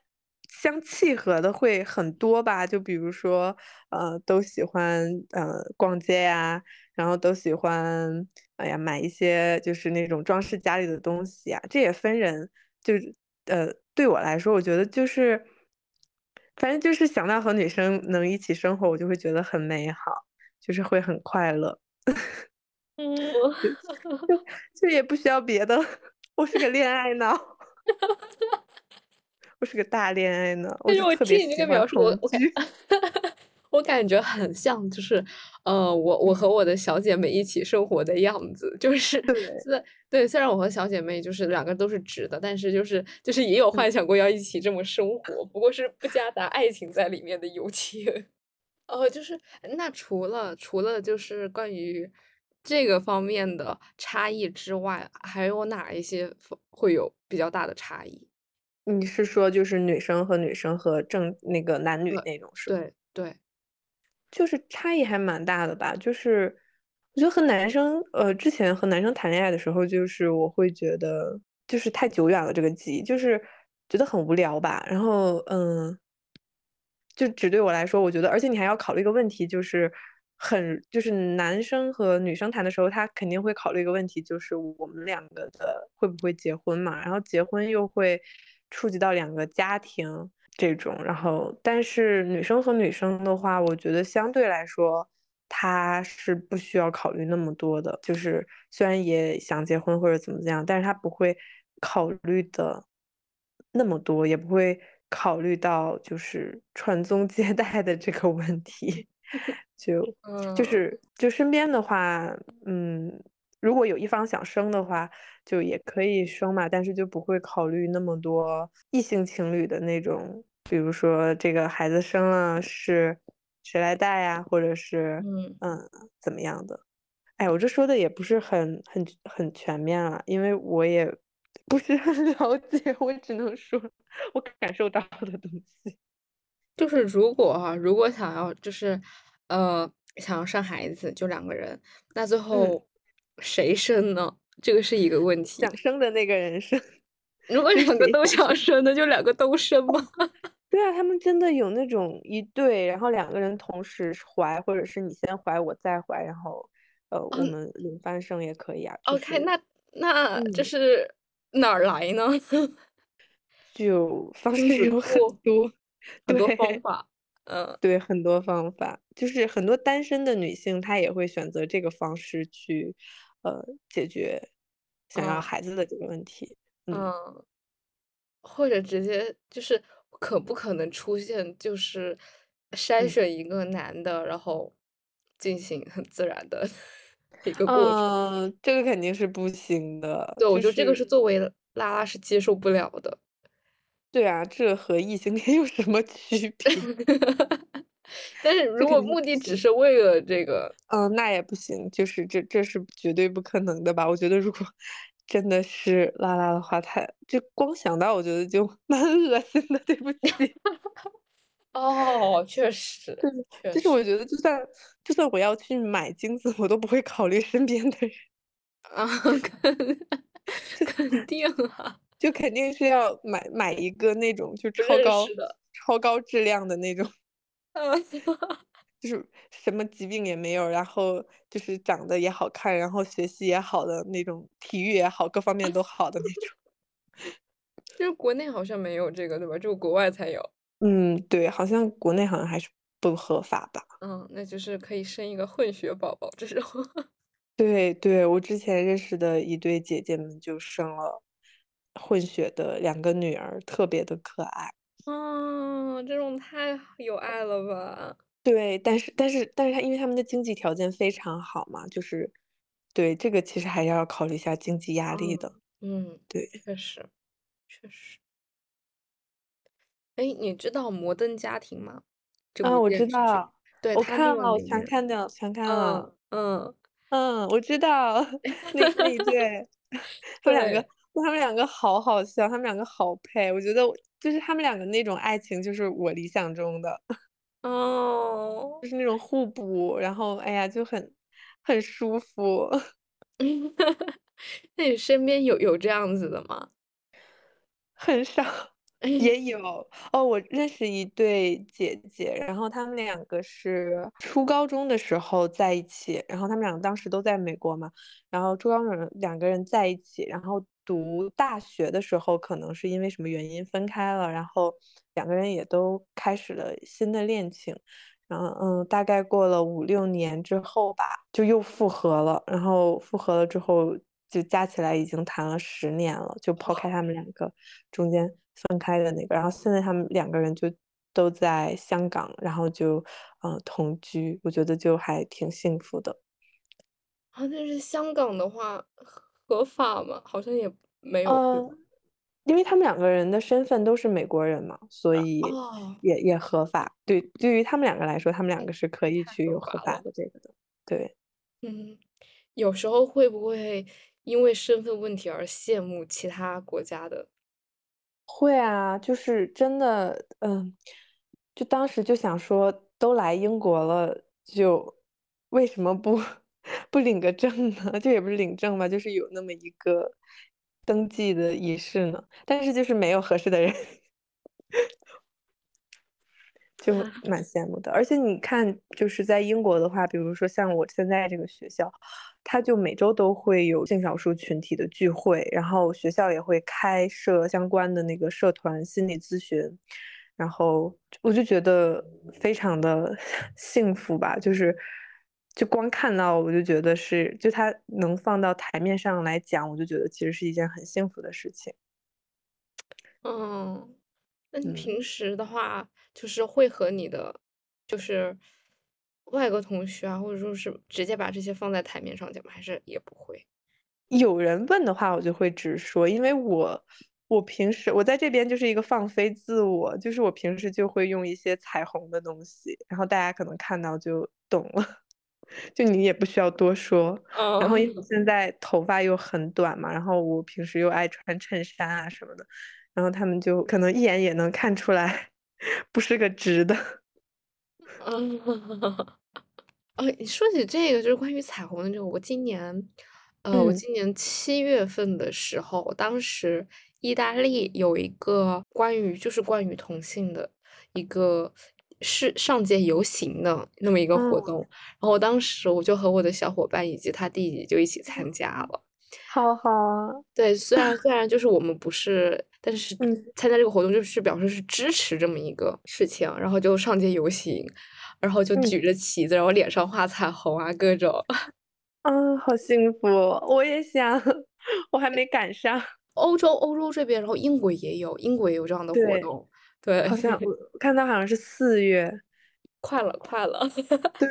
相契合的会很多吧。就比如说，呃，都喜欢呃逛街呀，然后都喜欢，哎呀，买一些就是那种装饰家里的东西啊。这也分人，就是呃，对我来说，我觉得就是，反正就是想到和女生能一起生活，我就会觉得很美好，就是会很快乐。嗯，就就也不需要别的，我是个恋爱脑，我是个大恋爱脑，我但是就我听你这特别喜个描述，我我感惧。我感觉很像，就是，呃，我我和嗯，我的小姐妹一起生活的样子，就是对，虽对，虽然我和小姐妹就是两个都是直的，但是就是就是也有嗯，幻想过要一起这么生活，不过是不夹杂爱情在里面的友情。哦，就是那除了除了就是关于这个方面的差异之外，还有哪一些会有比较大的差异？你是说就是女生和女生和正那个男女，那种是吧？对对，就是差异还蛮大的吧，就是我觉得和男生呃，之前和男生谈恋爱的时候，就是我会觉得就是太久远了这个记忆，就是觉得很无聊吧。然后嗯，就只对我来说，我觉得而且你还要考虑一个问题，就是很就是男生和女生谈的时候，他肯定会考虑一个问题，就是我们两个的会不会结婚嘛，然后结婚又会触及到两个家庭这种，然后但是女生和女生的话，我觉得相对来说，她是不需要考虑那么多的，就是虽然也想结婚或者怎么怎样，但是她不会考虑的那么多，也不会考虑到就是传宗接代的这个问题。就就嗯。是就身边的话，嗯，如果有一方想生的话，就也可以生嘛，但是就不会考虑那么多异性情侣的那种，比如说这个孩子生了是谁来带呀，或者是嗯。嗯怎么样的。哎，我这说的也不是很很很全面了，因为我也不是很 了解，我只能说我感受到的东西。就是如果哈，如果想要就是，呃，想要生孩子，就两个人，那最嗯，后谁生呢？这个是一个问 题。想生的那个人生，如果两个都想生？那就两个都生吧？对啊，他们真的有那种一对，然后两个人同时怀，或者是你先怀我再怀，然后，呃，我嗯们轮番生也可以啊，就，OK，那那就嗯，是哪儿来呢？就方式有很库，多，很多方，法。嗯，对，很多方法，就是很多单身的女性，她也会选择这个方式去，呃，解决想要嗯，孩子的这个问题，嗯。嗯。或者直接就是可不可能出现就是筛嗯。选一个男的，然后进行很自然的一个过程。嗯，这个肯定是不行的，对，我觉得这个是作为拉拉是接受不了的。对啊，这和异性恋有什么区别？但是如果目的只。是为了这个，嗯，那也不行，就是这这是绝对不可能的吧？我觉得如果 真的是拉拉的话，太就光想到我觉得就 蛮恶心的，对不起。哦，确实，对，就是，我觉得就算就算我要去买精子，我都不会考虑身边的人，啊，肯肯定啊，就肯定是要买买一个那种就超高超高质量的那种。嗯，就是什么疾病也没有，然后就是长得也好看，然后学习也好的那种，体育也好，各方面都好的那种。就是国内好像没有这个，对吧？只有国外才有。嗯，对，好像国内好像还是不合法吧。嗯，那就是可以生一个混血宝宝这种。对对，我之前认识的一对姐姐们就生了混血的两个女儿，特别的可爱。嗯，这种太有爱了吧？对，但是但是但是他因为他们的经济条件非常好嘛，就是对这个其实还要考虑一下经济压力的。嗯，对，确实，确实。哎，你知道《摩登家庭》吗？这啊，我部电视剧，知道，对，我看了，我全看掉，全看了。嗯嗯，嗯，我知道，那那一对，他们两个，对，他们两个好好笑，他们两个好配，我觉得就是他们两个那种爱情，就是我理想中的，哦，就是那种互补，然后哎呀就很很舒服。那你身边有有这样子的吗？很少，也 有哦。我认识一对姐姐，然后他们两个是初高中的时候在一起，然后他们两个当时都在美国嘛，然后初高中两个人在一起，然后读大学的时候可能是因为什么原因分开了，然后两个人也都开始了新的恋情，然后嗯，大概过了五六年之后吧，就又复合了，然后复合了之后。就加起来已经谈了十年了，就抛开他们两个中间分开的那个，然后现在他们两个人就都在香港，然后就嗯同居，我觉得就还挺幸福的。啊，但是香港的话合法吗？好像也没有，呃，因为他们两个人的身份都是美国人嘛，所以哦，也也合法。对，对于他们两个来说，他们两个是可以去有合法。的这个的。对。嗯，有时候会不会因为身份问题而羡慕其他国家的？会啊，就是真的，嗯，就当时就想说，都来英国了，就为什么不 不领个证呢？就也不是领证吧，就是有那么一个登记的仪式呢。但是就是没有合适的人。就蛮羡慕的，而且你看，就是在英国的话，比如说像我现在这个学校，它就每周都会有性少数群体的聚会，然后学校也会开设相关的那个社团心理咨询，然后我就觉得非常的 幸福吧，就是就光看到我就觉得是，就他能放到台面上来讲，我就觉得其实是一件很幸福的事情。嗯，那你嗯。平时的话，就是会和你的就是外国同学啊，或者说是直接把这些放在台面上讲吗？还是也不会？有人问的话，我就会直说，因为我我平时我在这边就是一个放飞自我，就是我平时就会用一些彩虹的东西，然后大家可能看到就懂了，就你也不需要多说。然后因为我嗯，现在头发又很短嘛，然后我平时又爱穿衬衫啊什么的，然后他们就可能一眼也能看出来 不是个直的。哦，你说起这个就是关于彩虹的这个，我今年，呃，我嗯。今年七月份的时候，当时意大利有一个关于就是关于同性的一个是上街游行的那么一个活动，嗯，然后当时我就和我的小伙伴以及他弟弟就一起参加了。好好啊，对，虽然虽然就是我们不是，但是嗯参加这个活动就是表示是支持这么一个事情，然后就上街游行，然后就嗯举着旗子，然后脸上画彩虹啊，各种。啊，好幸福，我也想，我还没赶上。欧洲欧洲这边，然后英国也有，英国也有这样的活对。动。对，好像 我看到好像是四月，快了快了。对，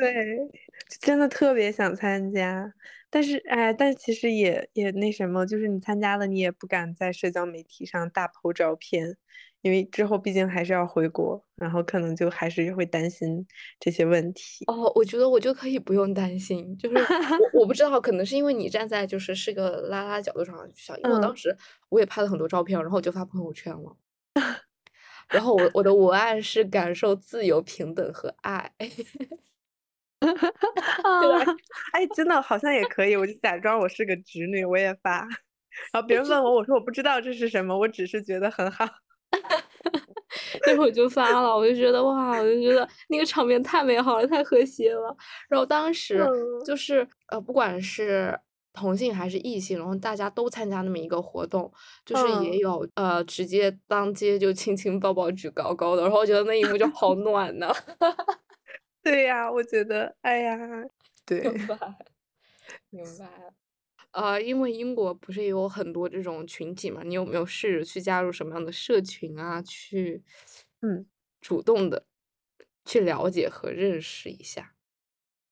真的特别想参加，但是哎，但其实也也那什么，就是你参加了，你也不敢在社交媒体上大 po 照片，因为之后毕竟还是要回国，然后可能就还是会担心这些问题。哦，我觉得我就可以不用担心，就是我我不知 道，可能是因为你站在就是是个拉拉角度上去想，因为我当嗯时我也拍了很多照片，然后我就发朋友圈了。然后我我的文案是感受自由、平等和爱，对啊，吧？哎，真的好像也可以，我就假装我是个直女，我也发，然后别人问我，我说我不知道这是什么，我只是觉得很好。那会儿就发了，我就觉得哇，我就觉得那个场面太美好了，太和谐了。然后当时嗯就是呃，不管是同性还是异性，然后大家都参加那么一个活动，就是也嗯。有，呃，直接当街就亲亲抱抱举高高的，然后我觉得那一幕就好暖呐。对呀，我觉得，哎呀，对。明白，明白。呃，因为英国不是也有很多这种群体嘛，你有没有试着去加入什么样的社群啊，去嗯。主动的去了解和认识一下？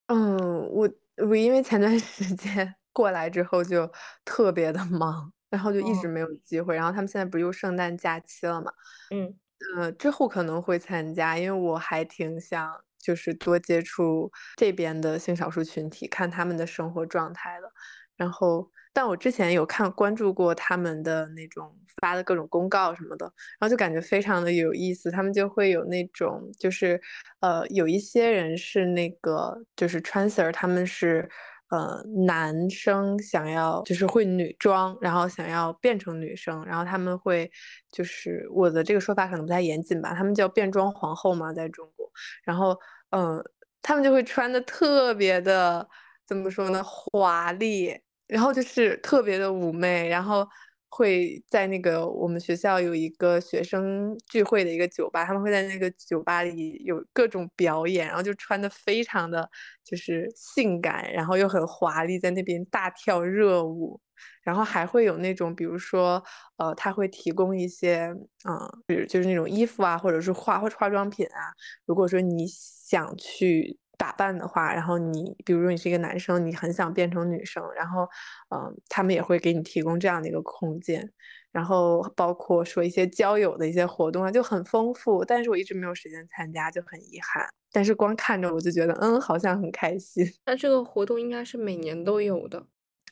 嗯，我我因为前段时间过来之后就特别的忙，然后就一直哦。没有机会，然后他们现在不是又圣诞假期了嘛。嗯。呃，之后可能会参加，因为我还挺想就是多接触这边的性少数群体，看他们的生活状态的。然后但我之前有看关注过他们的那种发的各种公告什么的，然后就感觉非常的有意思。他们就会有那种就是，呃，有一些人是那个就是 transer，他们是，呃，男生想要就是会女装，然后想要变成女生，然后他们会就是我的这个说法可能不太严谨吧，他们叫变装皇后嘛，在中国。然后，嗯，他们就会穿的特别的怎么说呢，华丽，然后就是特别的妩媚，然后会在那个我们学校有一个学生聚会的一个酒吧，他们会在那个酒吧里有各种表演，然后就穿的非常的就是性感，然后又很华丽，在那边大跳热舞。然后还会有那种比如说，呃，他会提供一些，呃，比如就是那种衣服啊，或者是化化妆品啊，如果说你想去打扮的话，然后你比如说你是一个男生，你很想变成女生，然后，呃，他们也会给你提供这样的一个空间。然后包括说一些交友的一些活动啊，就很丰富，但是我一直没有时间参加，就很遗憾。但是光看着我就觉得，嗯，好像很开心。那这个活动应该是每年都有的。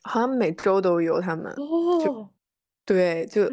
好像每周都有他们，哦。就对，就。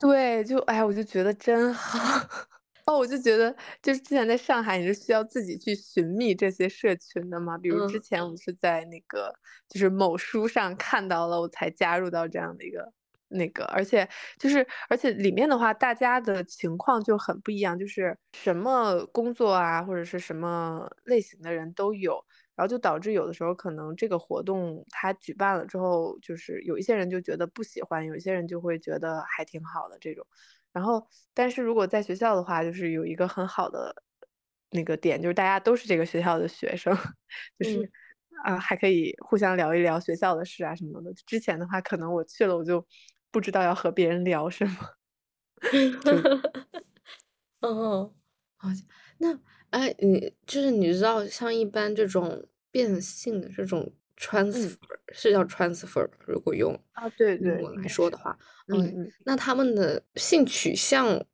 对，就哎呀，我就觉得真好。哦，我就觉得就是之前在上海，你是需要自己去寻觅这些社群的嘛，比如之嗯。前我是在那个就是某书上看到了，我才加入到这样的一个那个，而且就是而且里面的话，大家的情况就很不一样，就是什么工作啊，或者是什么类型的人都有。然后就导致有的时候可能这个活动它举办了之后，就是有一些人就觉得不喜欢，有一些人就会觉得还挺好的这种。然后但是如果在学校的话，就是有一个很好的那个点，就是大家都是这个学校的学生，就嗯。是，啊，还可以互相聊一聊学校的事啊什么的。之前的话可能我去了，我就不知道要和别人聊什么。嗯哦，好像那哎，你就是你知道像一般这种变性的这种 transfer 嗯。是叫 transfer，如果用啊，对对，英文应该是。来说的话。嗯。那他们的性取向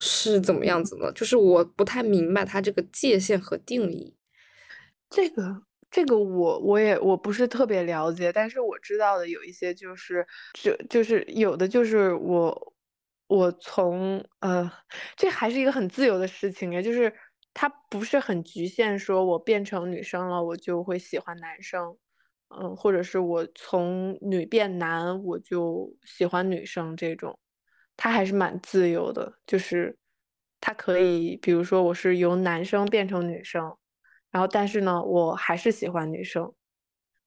是怎么嗯。样子呢？就是我不太明白它这个界限和定义。这个这个我我也我不是特别了解，但是我知道的有一些就是就就是有的就是我我从呃，这还是一个很自由的事情哎，就是它不是很局限说我变成女生了，我就会喜欢男生。嗯，或者是我从女变男，我就喜欢女生这种。它还是蛮自由的，就是它可以比如说我是由男生变成女生，然后但是呢，我还是喜欢女生。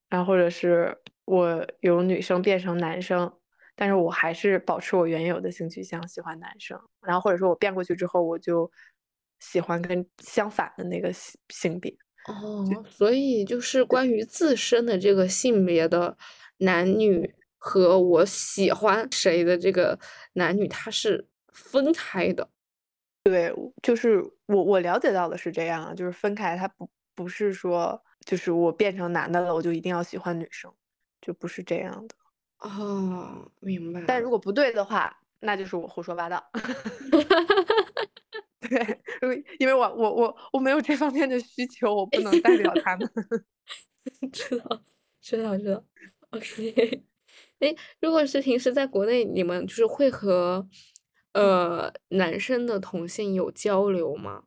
然后或者是我由女生变成男生，但是我还是保持我原有的性取向，喜欢男生。然后或者说我变过去之后，我就喜欢跟相反的那个性性别，哦，所以就是。关于自身的这个性别的男女和我喜欢谁的这个男女，它是分开的。对，就是我我了解到的是这样啊，就是分开，它不不是说就是我变成男的了，我就一定要喜欢女生，就不是这样的。哦，明白。但如果不对的话，那就是我胡说八道。对，因为因为我我我我没有这方面的需求，我不能代表他们。知道，知道知道，ok。哎，如果是平时在国内，你们就是会和，嗯。呃，男生的同性有交流吗？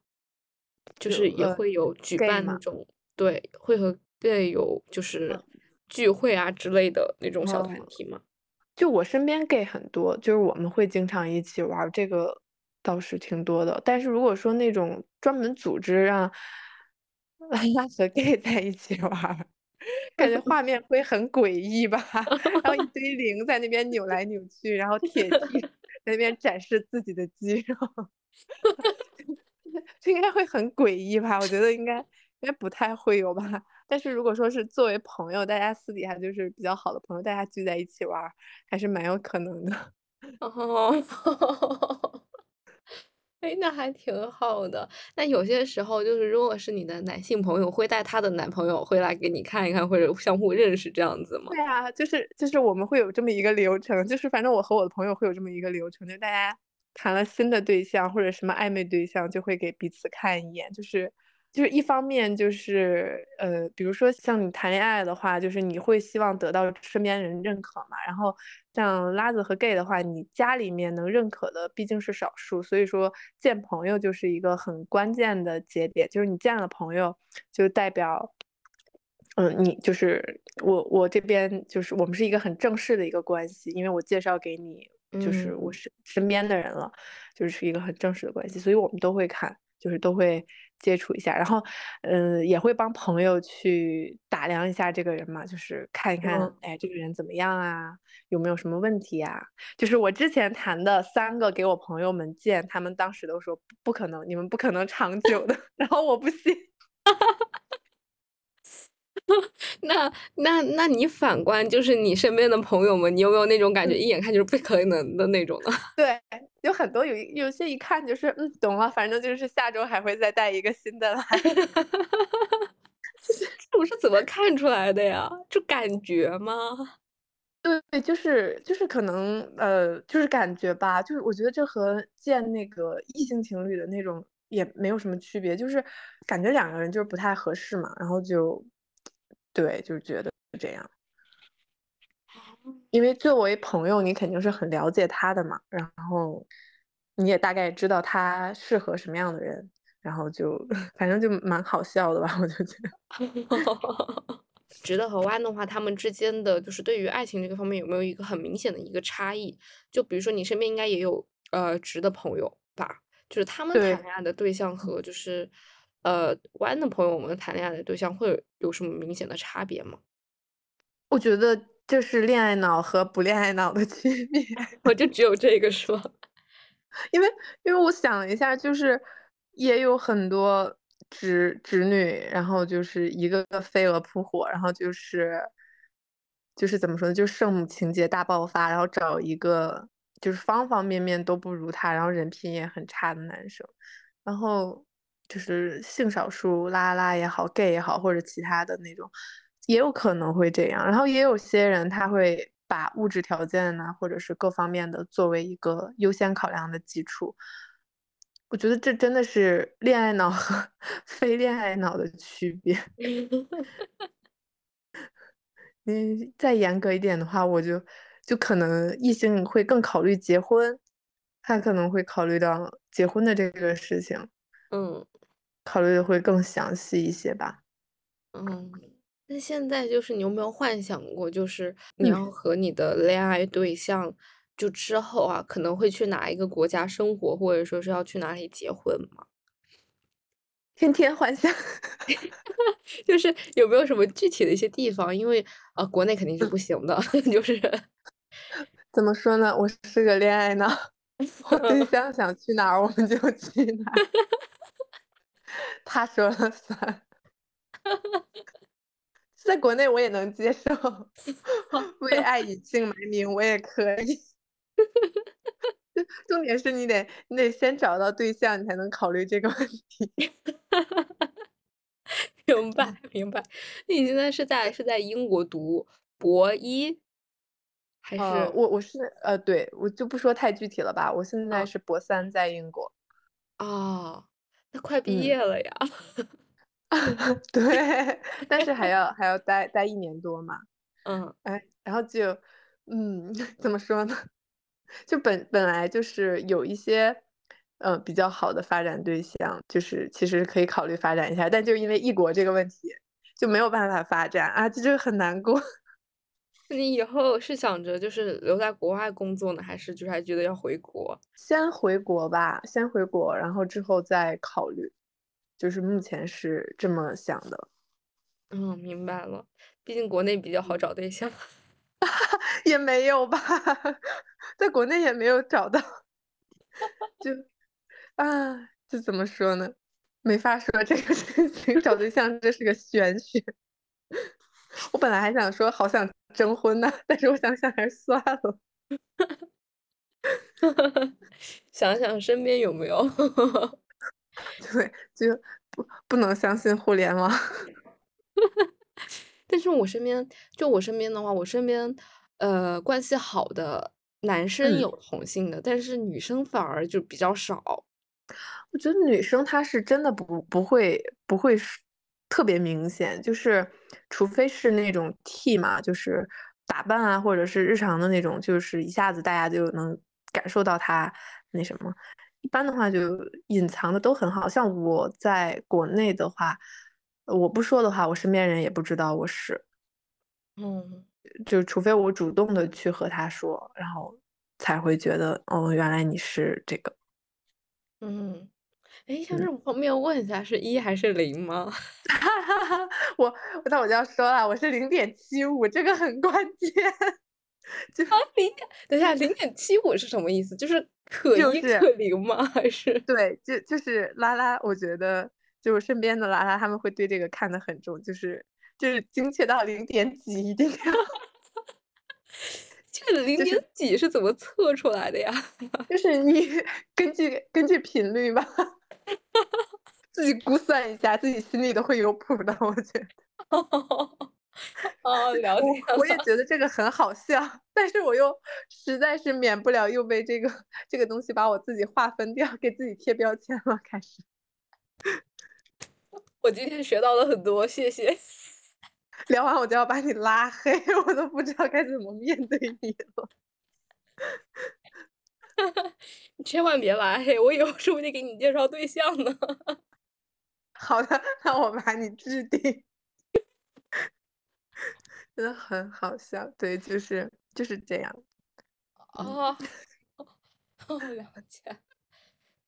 就就是也呃会有举？办那种对，会和 gay 有就是嗯。聚会啊之类的那种小团哦。体吗？就我身边 gay 很多，就是我们会经常一起玩儿，这个倒是挺多的。但是如果说那种专门组织让 和 gay 在一起玩，感觉 画面会很诡异吧？然后一 堆零在那边扭来扭去，然后铁 T 在那边展示自己的肌肉，这应该会很诡异吧？我觉得应该应该不太会有吧。但是如果说是作为朋友，大家私底下就是比较好的朋友，大家聚在一起玩，还是蛮有可能的。哦，哎，那还挺好的。那有些时候就是，如果是你的男性朋友会带他的男朋友会来给你看一看，或者相互认识这样子吗？对啊，就是就是我们会有这么一个流程，就是反正我和我的朋友会有这么一个流程，就大家谈了新的对象或者什么暧昧对象，就会给彼此看一眼，就是。就是一方面就是呃，比如说像你谈恋爱的话，就是你会希望得到身边人认可嘛。然后像拉子和 gay 的话，你家里面能认可的毕竟是少数，所以说见朋友就是一个很关键的节点。就是你见了朋友，就代表，嗯，你就是我我这边就是我们是一个很正式的一个关系，因为我介绍给你，就是我身身边的人了，就是一个很正式的关系，所以我们都会看，就是都会。接触一下，然后，嗯，也会帮朋友去打量一下这个人嘛，就是看一看，哎，这个人怎么样啊？有没有什么问题呀？就是我之前谈的三个给我朋友们见，他们当时都说不可能，你们不可能长久的。然后我不信。那那那你反观，就是你身边的朋友们，你有没有那种感觉，一眼看就是不可能的那种呢？对。有很多有有些一看就是嗯懂了，反正就是下周还会再带一个新的来。这种是怎么看出来的呀？就感觉吗？对，就是就是可能呃就是感觉吧，就是我觉得这和见那个异性情侣的那种也没有什么区别，就是感觉两个人就是不太合适嘛，然后就对，就是觉得这样。因为作为朋友，你肯定是很了解他的嘛，然后你也大概知道他适合什么样的人，然后就 反正就蛮好笑的吧，我就觉得。直的和弯的话，他们之间的就是对于爱情这个方面有没有一个很明显的一个差异？就比如说你身边应该也有呃直的朋友吧，就是他们谈恋爱的对象和就是呃弯的朋友们谈恋爱的对象会有什么明显的差别吗？我觉得。这是恋爱脑和不恋爱脑的 区别，我就只有这个说，因为因为我想了一下，就是也有很多直直女，然后就是一个个飞蛾扑火，然后就是就是怎么说呢，就是圣母情节大爆发，然后找一个就是方方面面都不如他，然后人品也很差的男生，然后就是性少数拉拉也好，gay 也好，或者其他的那种。也有可能会这样，然后也有些人他会把物质条件呢，或者是各方面的作为一个优先考量的基础。我觉得这真的是恋爱脑和非恋爱脑的区别。你，再严格一点的话，我就就可能异性会更考虑结婚，他可能会考虑到结婚的这个事情，嗯，考虑的会更详细一些吧，嗯。那现在就是你有没有幻想过，就是你要和你的恋爱对象，就之后啊，可能会去哪一个国家生活，或者说是要去哪里结婚吗？天天幻想，就是有没有什么具体的一些地方？因为啊，国内肯定是不行的，就是怎么说呢？我是个恋爱脑，我对象想去哪儿我们就去哪儿，他说了算。在国内我也能接受，为爱以姓埋名我也可以。重点是你得你得先找到对象，你才能考虑这个问题。明白明白。你现在是在是在英国读博一，还是我我是呃对我就不说太具体了吧。我现在是博三，在英国。哦，那快毕业了呀。对，但是还要还要待待一年多嘛，嗯，哎，然后就，嗯，怎么说呢？就本本来就是有一些，嗯，比较好的发展对象，就是其实可以考虑发展一下，但就因为异国这个问题，就没有办法发展啊，这就很难过。你以后是想着就是留在国外工作呢，还是就是还觉得要回国？先回国吧，先回国，然后之后再考虑。就是目前是这么想的，嗯，明白了。毕竟国内比较好找对象。也没有吧，在国内也没有找到，就啊，这怎么说呢？没法说这个事情，找对象这是个玄学。我本来还想说好想征婚呢，但是我想想还是算了。想想身边有没有？对，就不不能相信互联网。但是我身边，就我身边的话，我身边呃关系好的男生有同性的，但是女生反而就比较少。我觉得女生她是真的不不会不会特别明显，就是除非是那种 T 嘛，就是打扮啊，或者是日常的那种，就是一下子大家就能感受到他那什么。一般的话就隐藏的都很好，像我在国内的话，我不说的话，我身边人也不知道我是。嗯，就除非我主动的去和他说，然后才会觉得哦，原来你是这个。嗯，哎，像这种方便问一下，是一还是零吗？我那我就要说了，我是零点七五，这个很关键。就零点，等一下，零点七五是什么意思？就是可一可零吗？还是对，就就是拉拉，我觉得就是身边的拉拉，他们会对这个看得很重，就是就是精确到零点几一定要。这个零点几是怎么测出来的呀？就是你根据根据频率吧，自己估算一下，自己心里都会有谱的。我觉得。哦，了解。我也觉得这个很好笑，但是我又实在是免不了又被这个这个东西把我自己划分掉，给自己贴标签了。开始。我今天学到了很多，谢谢。聊完我就要把你拉黑，我都不知道该怎么面对你了。你千万别拉黑，我以后说不定给你介绍对象呢。好的，那我把你置顶。真的很好笑，对，就是就是这样。哦，哦了解，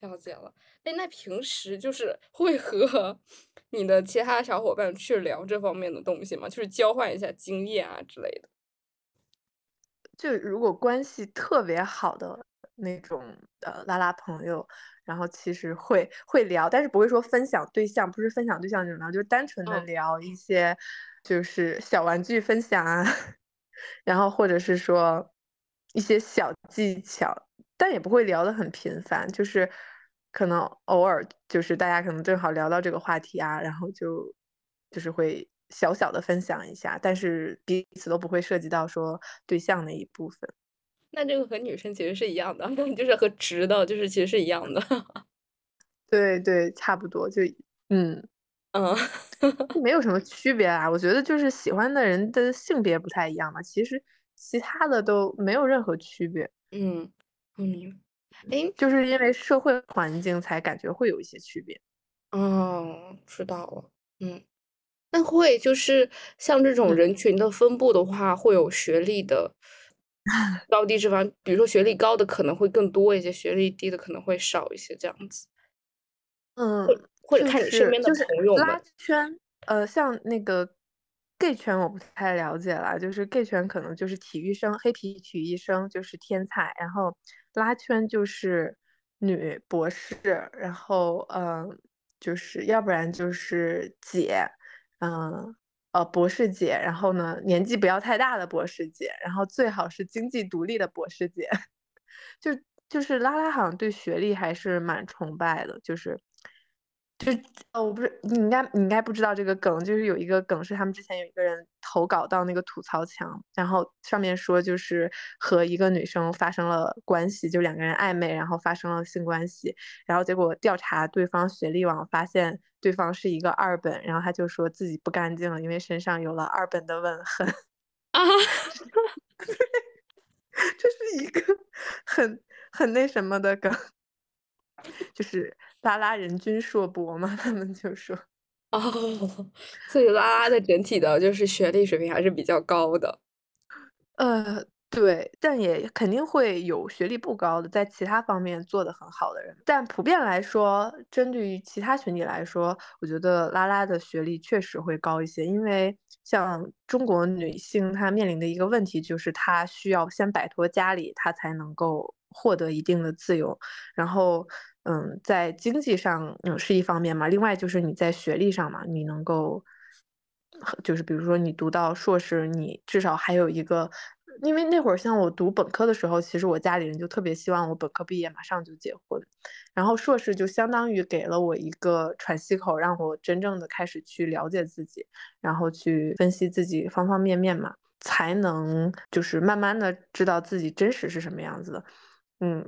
了解了。哎，那平时就是会和 你的其他小伙伴去聊这方面的东西吗？就是交换一下经验啊之类的。就如果关系特别好的那种呃拉拉朋友，然后其实会会聊，但是不会说分享对象，不是分享对象那种聊，就是单纯的聊一些就是小玩具分享啊，然后或者是说一些小技巧，但也不会聊得很频繁，就是。可能偶尔就是大家可能正好聊到这个话题啊，然后就就是会小小的分享一下，但是彼此都不会涉及到说对象那一部分。那这个和女生其实是一样的，就是和直的，就是其实是一样的。对对，差不多，就嗯嗯，没有什么区别啊。我觉得就是喜欢的人的性别不太一样嘛，其实其他的都没有任何区别。嗯嗯。哎，就是因为社会环境才感觉会有一些区别。哦，知道了。嗯，那会就是像这种人群的分布的话，会有学历的 高低之分。比如说学历高的可能会更多一些，学历低的可能会少一些，这样子。嗯，或者看你身边的朋友拉圈，呃，像那个 gay 圈我不太了解了，就是 gay 圈可能就是体育生，黑皮体育生就是天才，然后。拉圈就是女博士，然后嗯，就是要不然就是姐，嗯呃博士姐，然后呢年纪不要太大的博士姐，然后最好是经济独立的博士姐，就就是拉拉好像对学历还是蛮崇拜的，就是。就是哦，我不是你应该你应该不知道这个梗，就是有一个梗是他们之前有一个人投稿到那个吐槽墙，然后上面说就是和一个女生发生了关系，就两个人暧昧，然后发生了性关系，然后结果调查对方学历网，发现对方是一个二本，然后他就说自己不干净了，因为身上有了二本的吻痕啊，这是一个很很那什么的梗，就是。拉拉人均硕博嘛，他们就说，哦，所以拉拉的整体的就是学历水平还是比较高的。呃，对，但也肯定会有学历不高的，在其他方面做得很好的人。但普遍来说，针对于其他群体来说，我觉得拉拉的学历确实会高一些。因为像中国女性，她面临的一个问题就是，她需要先摆脱家里，她才能够获得一定的自由。然后，嗯，在经济上，嗯，是一方面嘛。另外就是你在学历上嘛，你能够，就是比如说你读到硕士，你至少还有一个。因为那会儿像我读本科的时候，其实我家里人就特别希望我本科毕业马上就结婚，然后硕士就相当于给了我一个喘息口，让我真正的开始去了解自己，然后去分析自己方方面面嘛，才能就是慢慢的知道自己真实是什么样子的。嗯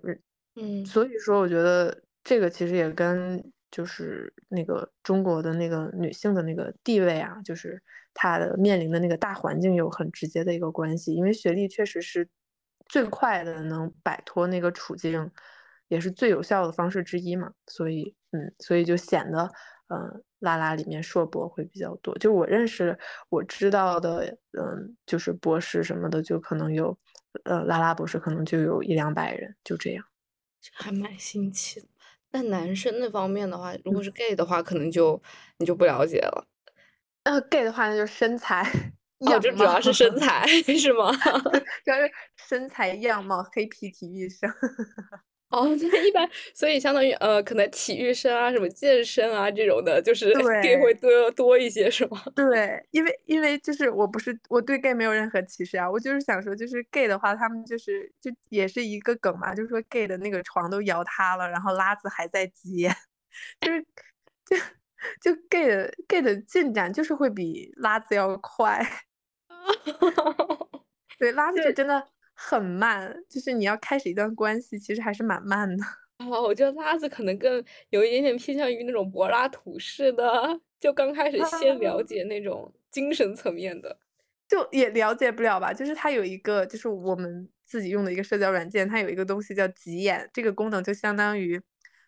嗯，所以说我觉得这个其实也跟就是那个中国的那个女性的那个地位啊，就是。她的面临的那个大环境有很直接的一个关系，因为学历确实是最快的能摆脱那个处境，也是最有效的方式之一嘛。所以，嗯，所以就显得，嗯，拉拉里面硕博会比较多。就我认识、我知道的，嗯，就是博士什么的，就可能有，呃，拉拉博士可能就有一两百人，就这样。还蛮新奇的。但男生那方面的话，如果是 gay 的话，可能就你就不了解了。呃，gay 的话那就是身材，哦，这主要是身材 是吗？主要是身材样貌，黑皮体育生。哦，那一般，所以相当于呃，可能体育生啊，什么健身啊这种的，就是 gay 会多多一些，是吗？对，因为因为就是我不是我对 gay 没有任何歧视啊，我就是想说，就是 gay 的话，他们就是就也是一个梗嘛，就是说 gay 的那个床都摇塌了，然后拉子还在接，就是就。就 gay 的 gay 的进展就是会比拉子要快，对，拉子就真的很慢，就是你要开始一段关系，其实还是蛮慢的。哦，我觉得拉子可能更有一点点偏向于那种柏拉图式的，就刚开始先了解那种精神层面的，就也了解不了吧？就是它有一个，就是我们自己用的一个社交软件，它有一个东西叫急眼，这个功能就相当于。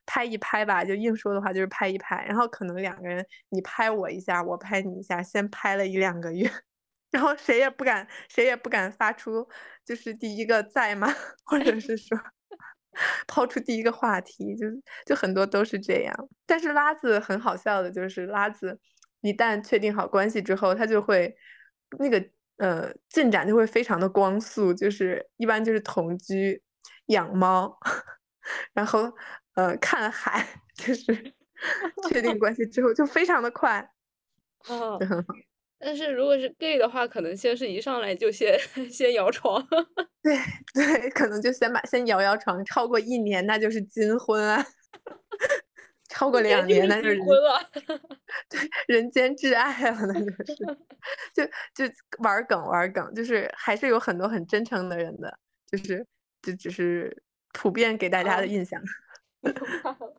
拍一拍吧，就硬说的话就是拍一拍，然后可能两个人你拍我一下，我拍你一下，先拍了一两个月，然后谁也不敢，谁也不敢发出就是第一个在吗？或者是说抛出第一个话题，就就很多都是这样。但是拉子很好笑的就是拉子一旦确定好关系之后，他就会那个呃进展就会非常的光速，就是一般就是同居、养猫，然后。呃，看海 就是确定关系之后就非常的快，哦，但是如果是 gay 的话，可能先是一上来就先 先摇床，对 对，可能就先把先摇摇床，超过一年那就是金婚啊，超过两年那就是婚了，对，人间挚爱了那就是，就就玩梗玩梗，就是还是有很多很真诚的人的，就是就只是普遍给大家的印象。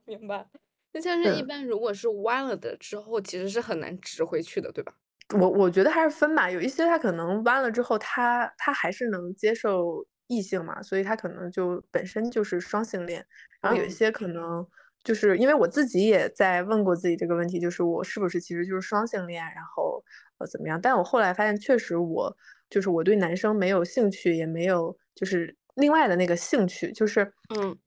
明白，那像是一般，如果是弯了的之后，其实是很难直回去的，对吧？我我觉得还是分吧，有一些他可能弯了之后，他他还是能接受异性嘛，所以他可能就本身就是双性恋。然后有一些可能就是因为我自己也在问过自己这个问题，就是我是不是其实就是双性恋，然后呃怎么样？但我后来发现，确实我就是我对男生没有兴趣，也没有就是另外的那个兴趣，就是嗯。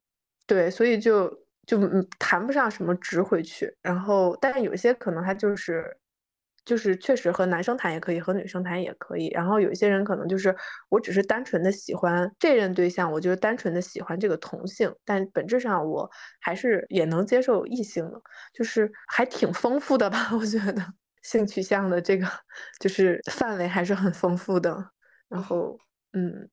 对，所以就就谈不上什么直回去，然后，但是有些可能他就是，就是确实和男生谈也可以，和女生谈也可以，然后有一些人可能就是，我只是单纯的喜欢这任对象，我就是单纯的喜欢这个同性，但本质上我还是也能接受异性的，就是还挺丰富的吧，我觉得性取向的这个就是范围还是很丰富的，然后，嗯。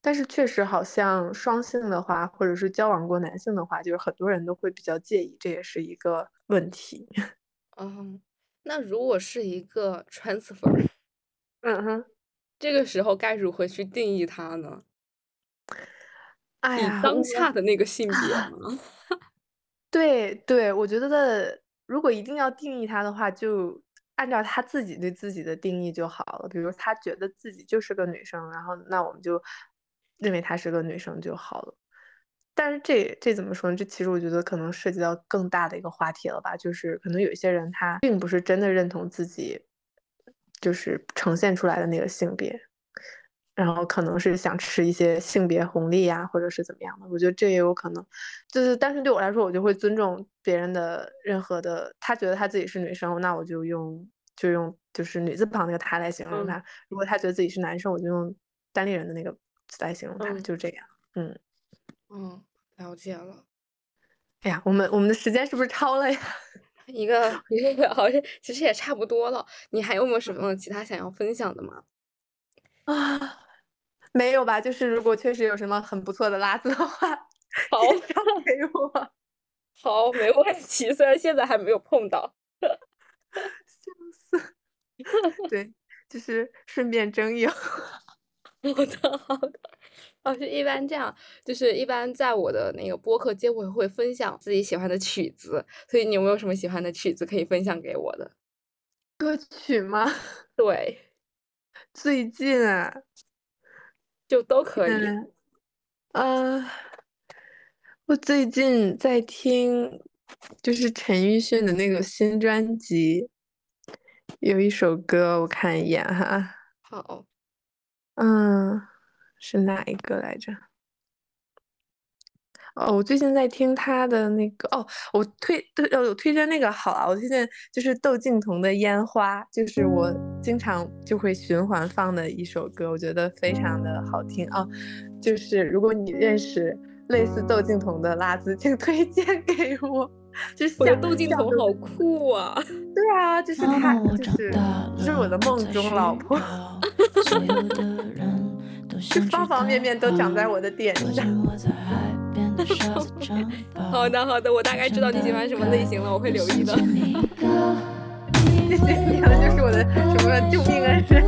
但是确实，好像双性的话，或者是交往过男性的话，就是很多人都会比较介意，这也是一个问题。嗯，那如果是一个 transfer，嗯哼，这个时候该如何去定义它呢？哎呀，当下的那个性别吗？对对，我觉得如果一定要定义它的话，就。按照他自己对自己的定义就好了，比如他觉得自己就是个女生，然后那我们就认为她是个女生就好了。但是这这怎么说呢？这其实我觉得可能涉及到更大的一个话题了吧，就是可能有些人他并不是真的认同自己，就是呈现出来的那个性别。然后可能是想吃一些性别红利呀，或者是怎么样的。我觉得这也有可能，就是但是对我来说，我就会尊重别人的任何的，他觉得他自己是女生，那我就用就用就是女字旁那个他来形容他；如果他觉得自己是男生，我就用单立人的那个来形容他，就这样。嗯嗯，了解了。哎呀，我们我们的时间是不是超了呀？一个 一个好像其实也差不多了。你还有没有什么其他想要分享的吗？啊，没有吧？就是如果确实有什么很不错的拉子的话，好给我。好，没问题。虽然现在还没有碰到，笑死。对，就是顺便征友。好的，好的。哦，是一般这样，就是一般在我的那个播客结尾会分享自己喜欢的曲子，所以你有没有什么喜欢的曲子可以分享给我的？歌曲吗？对，最近啊，就都可以。啊，我最近在听，就是陈奕迅的那个新专辑，有一首歌，我看一眼哈。好，嗯。是哪一个来着？哦，我最近在听他的那个哦，我推呃我推荐那个好啊，我推荐就是窦靖童的《烟花》，就是我经常就会循环放的一首歌，我觉得非常的好听啊。就是如果你认识类似窦靖童的拉子，请推荐给我。就是窦靖童好酷啊！对啊，就是他，就是就是我的梦中老婆。是方方面面都长在我的点上。好的好的，我大概知道你喜欢什么类型了，我会留意的。谢谢你了，就是我的什么救命恩人。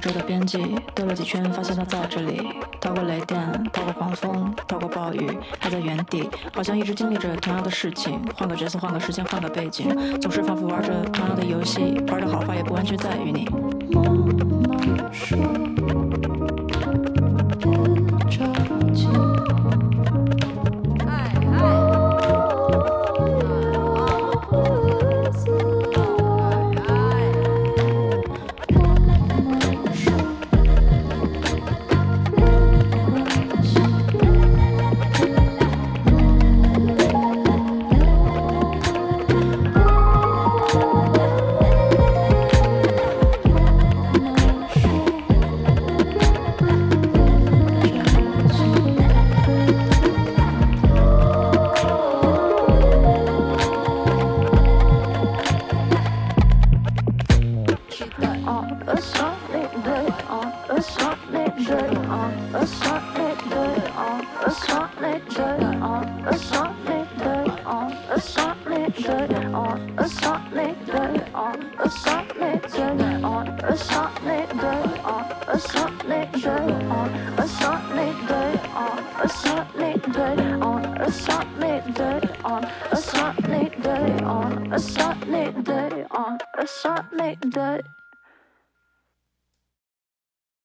周的边际，兜了几圈，发现他在这里。逃过雷电，逃过狂风，逃过暴雨，还在原地，好像一直经历着同样的事情。换个角色，换个时间，换个背景，总是反复玩着同样的游戏。玩的好坏也不完全在于你。